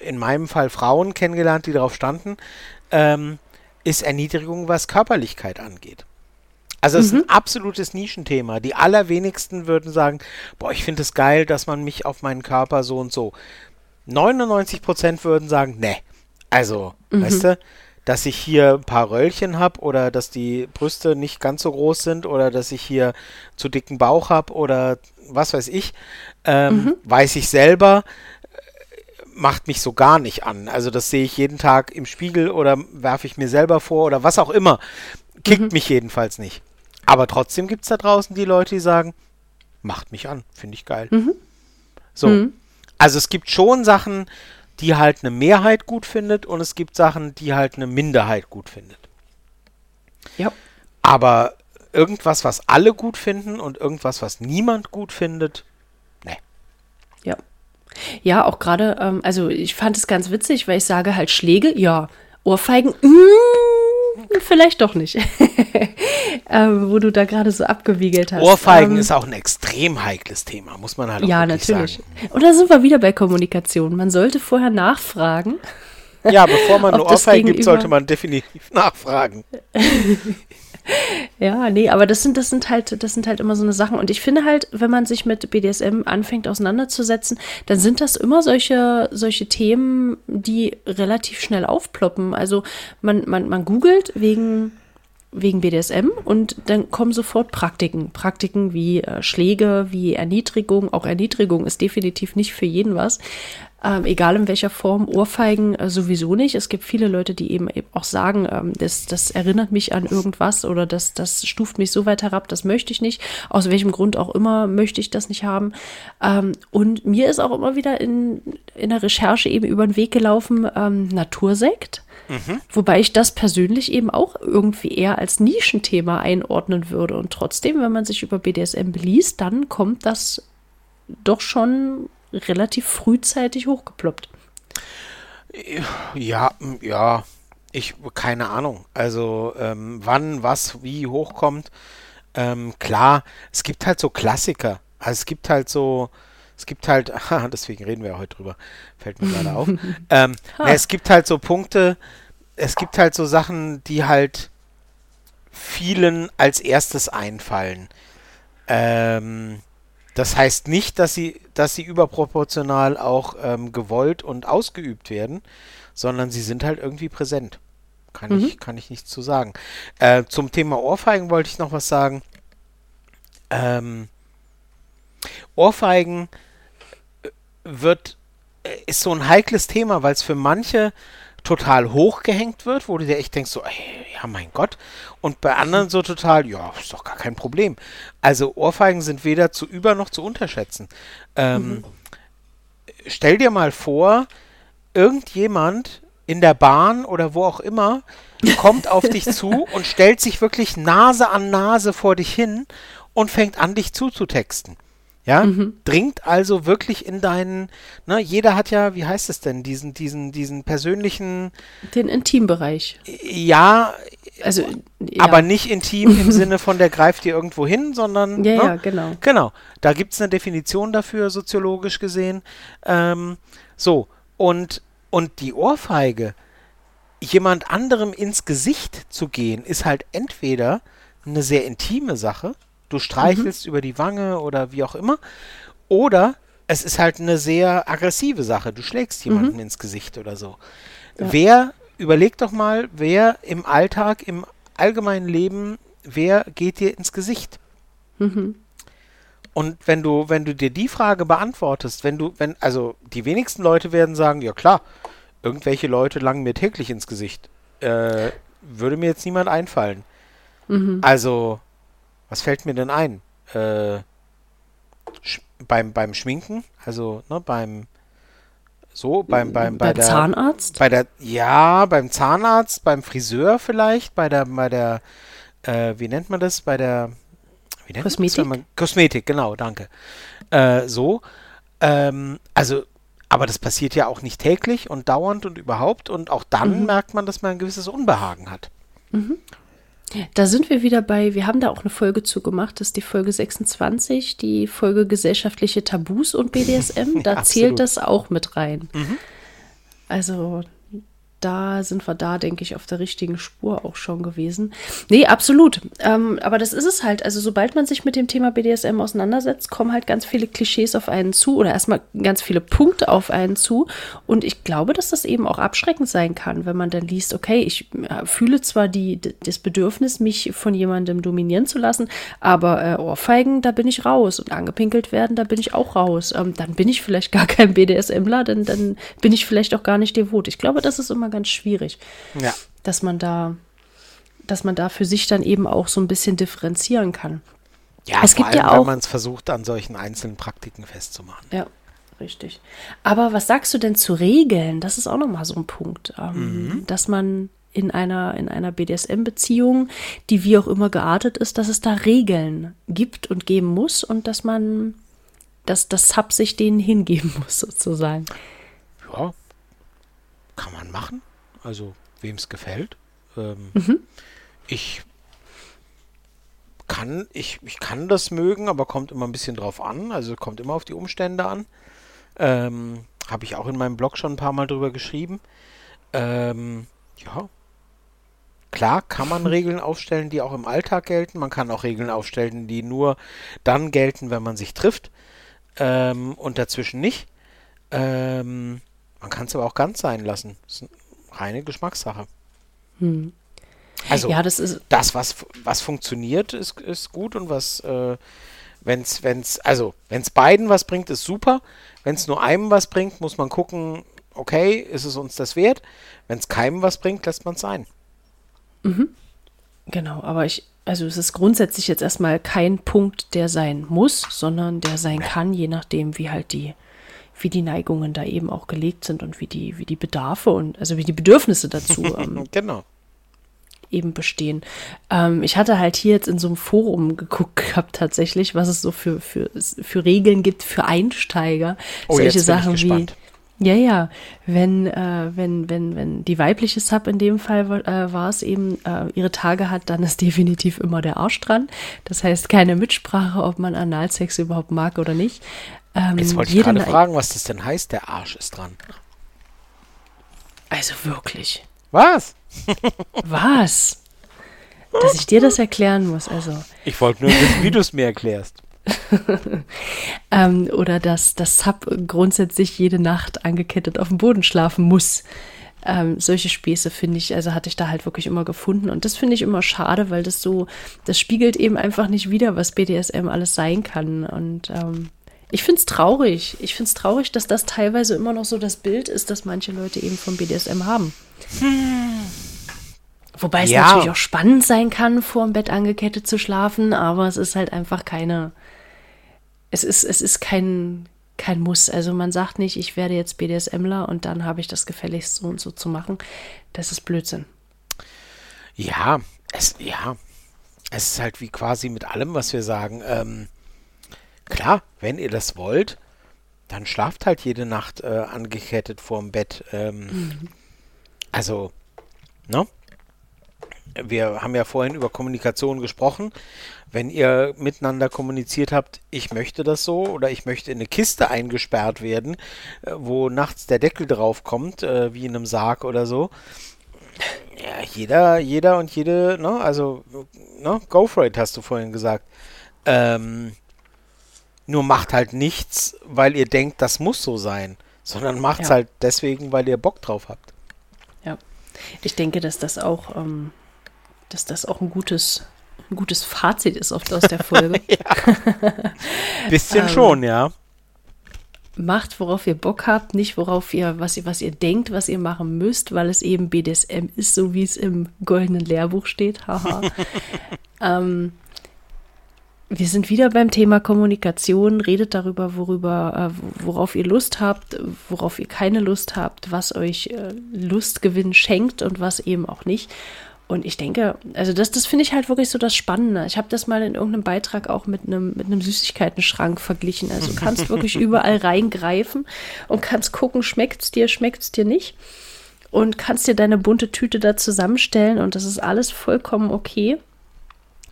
in meinem Fall Frauen kennengelernt, die darauf standen. Ähm, ist Erniedrigung, was Körperlichkeit angeht. Also es mhm. ist ein absolutes Nischenthema. Die allerwenigsten würden sagen, boah, ich finde es geil, dass man mich auf meinen Körper so und so. 99% würden sagen, ne. Also, mhm. weißt du, dass ich hier ein paar Röllchen habe oder dass die Brüste nicht ganz so groß sind oder dass ich hier zu dicken Bauch habe oder was weiß ich, ähm, mhm. weiß ich selber macht mich so gar nicht an. Also das sehe ich jeden Tag im Spiegel oder werfe ich mir selber vor oder was auch immer. Kickt mhm. mich jedenfalls nicht. Aber trotzdem gibt es da draußen die Leute, die sagen, macht mich an, finde ich geil. Mhm. So. Mhm. Also es gibt schon Sachen, die halt eine Mehrheit gut findet und es gibt Sachen, die halt eine Minderheit gut findet. Ja. Aber irgendwas, was alle gut finden und irgendwas, was niemand gut findet. Ja, auch gerade, ähm, also ich fand es ganz witzig, weil ich sage halt Schläge, ja, Ohrfeigen, mm, vielleicht doch nicht. *laughs* ähm, wo du da gerade so abgewiegelt hast. Ohrfeigen ähm, ist auch ein extrem heikles Thema, muss man halt auch Ja, natürlich. Sagen. Und da sind wir wieder bei Kommunikation. Man sollte vorher nachfragen. Ja, bevor man eine Ohrfeige gibt, sollte man definitiv nachfragen. *laughs* *laughs* ja, nee, aber das sind, das sind halt, das sind halt immer so eine Sachen. Und ich finde halt, wenn man sich mit BDSM anfängt auseinanderzusetzen, dann sind das immer solche, solche Themen, die relativ schnell aufploppen. Also man, man, man googelt wegen wegen BDSM und dann kommen sofort Praktiken. Praktiken wie äh, Schläge, wie Erniedrigung. Auch Erniedrigung ist definitiv nicht für jeden was. Ähm, egal in welcher Form, Ohrfeigen äh, sowieso nicht. Es gibt viele Leute, die eben, eben auch sagen, ähm, das, das erinnert mich an irgendwas oder das, das stuft mich so weit herab, das möchte ich nicht. Aus welchem Grund auch immer möchte ich das nicht haben. Ähm, und mir ist auch immer wieder in, in der Recherche eben über den Weg gelaufen, ähm, Natursekt. Mhm. Wobei ich das persönlich eben auch irgendwie eher als Nischenthema einordnen würde. Und trotzdem, wenn man sich über BDSM beliest, dann kommt das doch schon relativ frühzeitig hochgeploppt. Ja, ja, ich, keine Ahnung. Also, ähm, wann, was, wie hochkommt. Ähm, klar, es gibt halt so Klassiker. Also, es gibt halt so, es gibt halt, *laughs* deswegen reden wir ja heute drüber, fällt mir gerade auf. *laughs* ähm, na, es gibt halt so Punkte, es gibt halt so Sachen, die halt vielen als erstes einfallen. Ähm, das heißt nicht, dass sie, dass sie überproportional auch ähm, gewollt und ausgeübt werden, sondern sie sind halt irgendwie präsent. Kann, mhm. ich, kann ich nichts zu sagen. Äh, zum Thema Ohrfeigen wollte ich noch was sagen. Ähm, Ohrfeigen wird, äh, ist so ein heikles Thema, weil es für manche total hochgehängt wird, wo du dir echt denkst, so, ey, ja, mein Gott. Und bei anderen so total, ja, ist doch gar kein Problem. Also Ohrfeigen sind weder zu über noch zu unterschätzen. Ähm, mhm. Stell dir mal vor, irgendjemand in der Bahn oder wo auch immer kommt auf dich *laughs* zu und stellt sich wirklich Nase an Nase vor dich hin und fängt an, dich zuzutexten. Ja, mhm. dringt also wirklich in deinen, ne, jeder hat ja, wie heißt es denn, diesen, diesen, diesen persönlichen. Den Intimbereich. Ja, also, ja. aber nicht intim im Sinne von der greift dir irgendwo hin, sondern. Ja, ne? ja, genau. Genau. Da gibt es eine Definition dafür, soziologisch gesehen. Ähm, so, und, und die Ohrfeige, jemand anderem ins Gesicht zu gehen, ist halt entweder eine sehr intime Sache Du streichelst mhm. über die Wange oder wie auch immer. Oder es ist halt eine sehr aggressive Sache. Du schlägst jemanden mhm. ins Gesicht oder so. Ja. Wer, überleg doch mal, wer im Alltag, im allgemeinen Leben, wer geht dir ins Gesicht? Mhm. Und wenn du, wenn du dir die Frage beantwortest, wenn du, wenn, also die wenigsten Leute werden sagen, ja klar, irgendwelche Leute langen mir täglich ins Gesicht. Äh, würde mir jetzt niemand einfallen. Mhm. Also, was fällt mir denn ein? Äh, beim, beim Schminken, also ne, beim so, beim, beim, bei beim der, Zahnarzt? Bei der, ja, beim Zahnarzt, beim Friseur vielleicht, bei der, bei der, äh, wie nennt man das? Bei der, Kosmetik? Man, Kosmetik, genau, danke. Äh, so, ähm, also, aber das passiert ja auch nicht täglich und dauernd und überhaupt und auch dann mhm. merkt man, dass man ein gewisses Unbehagen hat. Mhm. Da sind wir wieder bei, wir haben da auch eine Folge zu gemacht, das ist die Folge 26, die Folge gesellschaftliche Tabus und *laughs* BDSM. Da ja, zählt das auch mit rein. Mhm. Also da sind wir da, denke ich, auf der richtigen Spur auch schon gewesen. Nee, absolut. Ähm, aber das ist es halt. Also, sobald man sich mit dem Thema BDSM auseinandersetzt, kommen halt ganz viele Klischees auf einen zu oder erstmal ganz viele Punkte auf einen zu. Und ich glaube, dass das eben auch abschreckend sein kann, wenn man dann liest, okay, ich äh, fühle zwar die, das Bedürfnis, mich von jemandem dominieren zu lassen, aber äh, Ohrfeigen, da bin ich raus. Und angepinkelt werden, da bin ich auch raus. Ähm, dann bin ich vielleicht gar kein BDSMler, denn dann bin ich vielleicht auch gar nicht devot. Ich glaube, das ist immer immer ganz schwierig. Ja. Dass man da dass man da für sich dann eben auch so ein bisschen differenzieren kann. Ja, es gibt allem, ja auch, wenn man es versucht, an solchen einzelnen Praktiken festzumachen. Ja, richtig. Aber was sagst du denn zu Regeln? Das ist auch nochmal so ein Punkt, ähm, mhm. dass man in einer, in einer BDSM-Beziehung, die wie auch immer geartet ist, dass es da Regeln gibt und geben muss und dass man, dass das Sub sich denen hingeben *laughs* muss, sozusagen. Ja, kann man machen. Also, wem es gefällt. Ähm, mhm. Ich kann, ich, ich kann das mögen, aber kommt immer ein bisschen drauf an. Also kommt immer auf die Umstände an. Ähm, Habe ich auch in meinem Blog schon ein paar Mal drüber geschrieben. Ähm, ja. Klar kann man *laughs* Regeln aufstellen, die auch im Alltag gelten. Man kann auch Regeln aufstellen, die nur dann gelten, wenn man sich trifft. Ähm, und dazwischen nicht. Ähm, man kann es aber auch ganz sein lassen. Das ist eine reine Geschmackssache. Hm. Also ja, das, ist das was, was funktioniert, ist, ist gut und was, äh, wenn es, wenn's, also, wenn es beiden was bringt, ist super. Wenn es nur einem was bringt, muss man gucken, okay, ist es uns das wert? Wenn es keinem was bringt, lässt man es sein. Mhm. Genau, aber ich, also es ist grundsätzlich jetzt erstmal kein Punkt, der sein muss, sondern der sein kann, je nachdem, wie halt die, wie die Neigungen da eben auch gelegt sind und wie die, wie die Bedarfe und also wie die Bedürfnisse dazu *laughs* ähm, genau eben bestehen. Ähm, ich hatte halt hier jetzt in so einem Forum geguckt gehabt tatsächlich, was es so für, für, für Regeln gibt für Einsteiger. Oh, Solche Sachen wie. Ja, ja, wenn, äh, wenn, wenn, wenn die weibliche Sub in dem Fall äh, war es eben, äh, ihre Tage hat, dann ist definitiv immer der Arsch dran. Das heißt, keine Mitsprache, ob man Analsex überhaupt mag oder nicht. Ähm, Jetzt wollte ich gerade fragen, was das denn heißt, der Arsch ist dran. Also wirklich. Was? *laughs* Was? Dass ich dir das erklären muss, also. Ich wollte nur wissen, wie du es mir erklärst. *laughs* ähm, oder dass das Sub grundsätzlich jede Nacht angekettet auf dem Boden schlafen muss. Ähm, solche Späße finde ich, also hatte ich da halt wirklich immer gefunden. Und das finde ich immer schade, weil das so, das spiegelt eben einfach nicht wieder, was BDSM alles sein kann. Und ähm, ich finde es traurig. Ich finde es traurig, dass das teilweise immer noch so das Bild ist, das manche Leute eben vom BDSM haben. Hm. Wobei es ja. natürlich auch spannend sein kann, vor dem Bett angekettet zu schlafen, aber es ist halt einfach keine. Es ist, es ist kein, kein Muss. Also man sagt nicht, ich werde jetzt BDSMler und dann habe ich das gefälligst so und so zu machen. Das ist Blödsinn. Ja, es, ja. Es ist halt wie quasi mit allem, was wir sagen. Ähm, klar, wenn ihr das wollt, dann schlaft halt jede Nacht äh, angekettet vorm Bett. Ähm, mhm. Also, ne? Wir haben ja vorhin über Kommunikation gesprochen. Wenn ihr miteinander kommuniziert habt, ich möchte das so oder ich möchte in eine Kiste eingesperrt werden, äh, wo nachts der Deckel drauf kommt, äh, wie in einem Sarg oder so. Ja, jeder, jeder und jede, ne, also, ne, go for it, hast du vorhin gesagt. Ähm, nur macht halt nichts, weil ihr denkt, das muss so sein, sondern macht es ja. halt deswegen, weil ihr Bock drauf habt. Ja, ich denke, dass das auch, ähm, dass das auch ein gutes, ein gutes Fazit ist oft aus der Folge. *laughs* Bisschen ähm, schon, ja. Macht, worauf ihr Bock habt, nicht worauf ihr, was ihr, was ihr denkt, was ihr machen müsst, weil es eben BDSM ist, so wie es im goldenen Lehrbuch steht. Haha. *laughs* ähm, wir sind wieder beim Thema Kommunikation. Redet darüber, worüber, äh, worauf ihr Lust habt, worauf ihr keine Lust habt, was euch äh, Lustgewinn schenkt und was eben auch nicht. Und ich denke, also das, das finde ich halt wirklich so das Spannende. Ich habe das mal in irgendeinem Beitrag auch mit einem, mit einem Süßigkeitenschrank verglichen. Also du *laughs* kannst wirklich überall reingreifen und kannst gucken, schmeckt es dir, schmeckt es dir nicht. Und kannst dir deine bunte Tüte da zusammenstellen und das ist alles vollkommen okay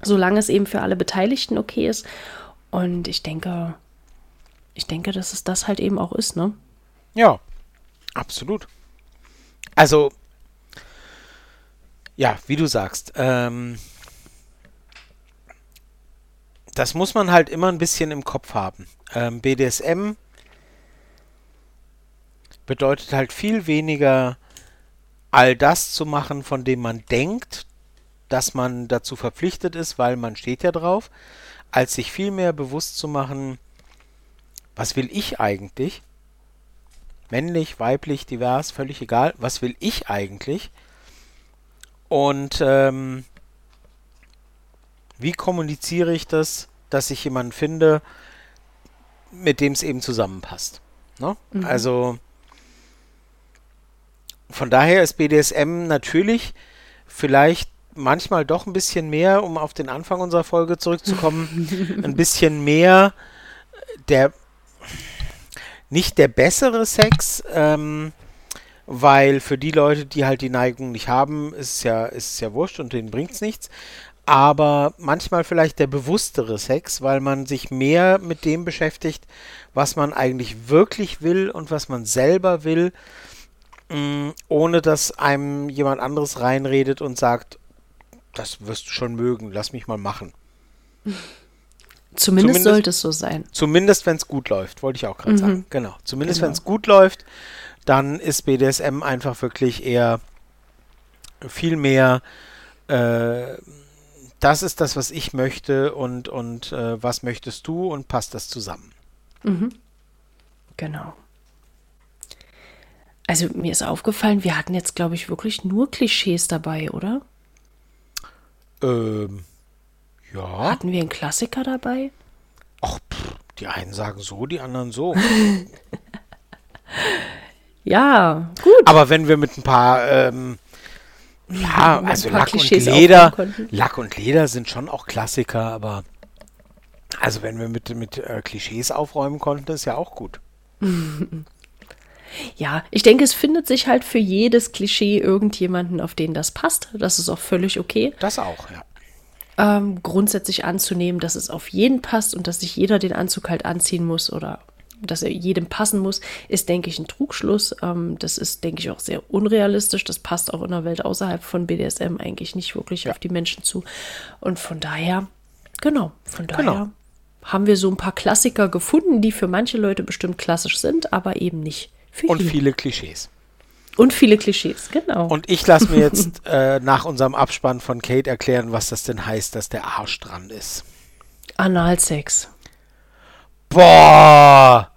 solange es eben für alle Beteiligten okay ist. Und ich denke, ich denke, dass es das halt eben auch ist, ne? Ja, absolut. Also, ja, wie du sagst, ähm, das muss man halt immer ein bisschen im Kopf haben. Ähm, BDSM bedeutet halt viel weniger all das zu machen, von dem man denkt, dass man dazu verpflichtet ist, weil man steht ja drauf, als sich vielmehr bewusst zu machen, was will ich eigentlich? Männlich, weiblich, divers, völlig egal. Was will ich eigentlich? Und ähm, Wie kommuniziere ich das, dass ich jemanden finde, mit dem es eben zusammenpasst? Ne? Mhm. Also von daher ist BDSM natürlich vielleicht manchmal doch ein bisschen mehr, um auf den Anfang unserer Folge zurückzukommen, ein bisschen mehr der nicht der bessere Sex, ähm, weil für die Leute, die halt die Neigung nicht haben, ist es ja, ist es ja wurscht und denen bringt es nichts. Aber manchmal vielleicht der bewusstere Sex, weil man sich mehr mit dem beschäftigt, was man eigentlich wirklich will und was man selber will Mm, ohne dass einem jemand anderes reinredet und sagt, das wirst du schon mögen, lass mich mal machen. *laughs* Zumindest, zumindest sollte es so sein. Zumindest, wenn es gut läuft, wollte ich auch gerade mhm. sagen. Genau. Zumindest, genau. wenn es gut läuft, dann ist BDSM einfach wirklich eher viel mehr, äh, das ist das, was ich möchte und, und äh, was möchtest du und passt das zusammen. Mhm. Genau. Also mir ist aufgefallen, wir hatten jetzt, glaube ich, wirklich nur Klischees dabei, oder? Ähm, ja. Hatten wir einen Klassiker dabei? Ach, pff, die einen sagen so, die anderen so. *laughs* ja, gut. Aber wenn wir mit ein paar, ähm, ja, also Lack Klischees und Leder, Lack und Leder sind schon auch Klassiker, aber also wenn wir mit, mit äh, Klischees aufräumen konnten, ist ja auch gut. *laughs* Ja, ich denke, es findet sich halt für jedes Klischee irgendjemanden, auf den das passt. Das ist auch völlig okay. Das auch, ja. Ähm, grundsätzlich anzunehmen, dass es auf jeden passt und dass sich jeder den Anzug halt anziehen muss oder dass er jedem passen muss, ist, denke ich, ein Trugschluss. Ähm, das ist, denke ich, auch sehr unrealistisch. Das passt auch in der Welt außerhalb von BDSM eigentlich nicht wirklich ja. auf die Menschen zu. Und von daher, genau, von daher genau. haben wir so ein paar Klassiker gefunden, die für manche Leute bestimmt klassisch sind, aber eben nicht für und ihn. viele Klischees. Und viele Klischees, genau. Und ich lasse mir jetzt *laughs* äh, nach unserem Abspann von Kate erklären, was das denn heißt, dass der Arsch dran ist. Analsex. Boah!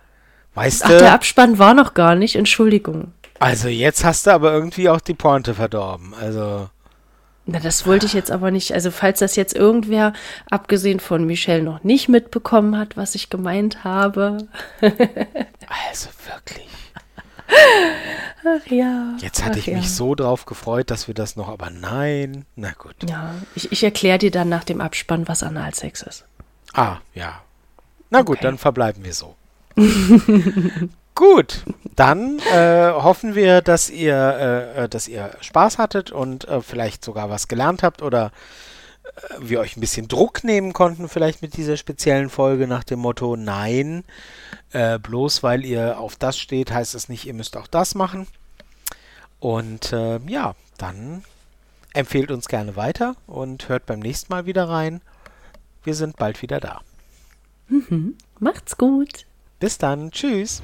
Weißt Ach, du? der Abspann war noch gar nicht, Entschuldigung. Also jetzt hast du aber irgendwie auch die Pointe verdorben. Also. Na, das wollte ich jetzt aber nicht. Also, falls das jetzt irgendwer, abgesehen von Michelle, noch nicht mitbekommen hat, was ich gemeint habe. *laughs* also wirklich. Ach ja. Jetzt hatte ich ja. mich so drauf gefreut, dass wir das noch, aber nein. Na gut. Ja, ich, ich erkläre dir dann nach dem Abspann, was Analsex ist. Ah, ja. Na gut, okay. dann verbleiben wir so. *laughs* gut, dann äh, hoffen wir, dass ihr, äh, äh, dass ihr Spaß hattet und äh, vielleicht sogar was gelernt habt oder wir euch ein bisschen Druck nehmen konnten, vielleicht mit dieser speziellen Folge nach dem Motto, nein, äh, bloß weil ihr auf das steht, heißt es nicht, ihr müsst auch das machen. Und äh, ja, dann empfehlt uns gerne weiter und hört beim nächsten Mal wieder rein. Wir sind bald wieder da. Mhm. Macht's gut. Bis dann. Tschüss.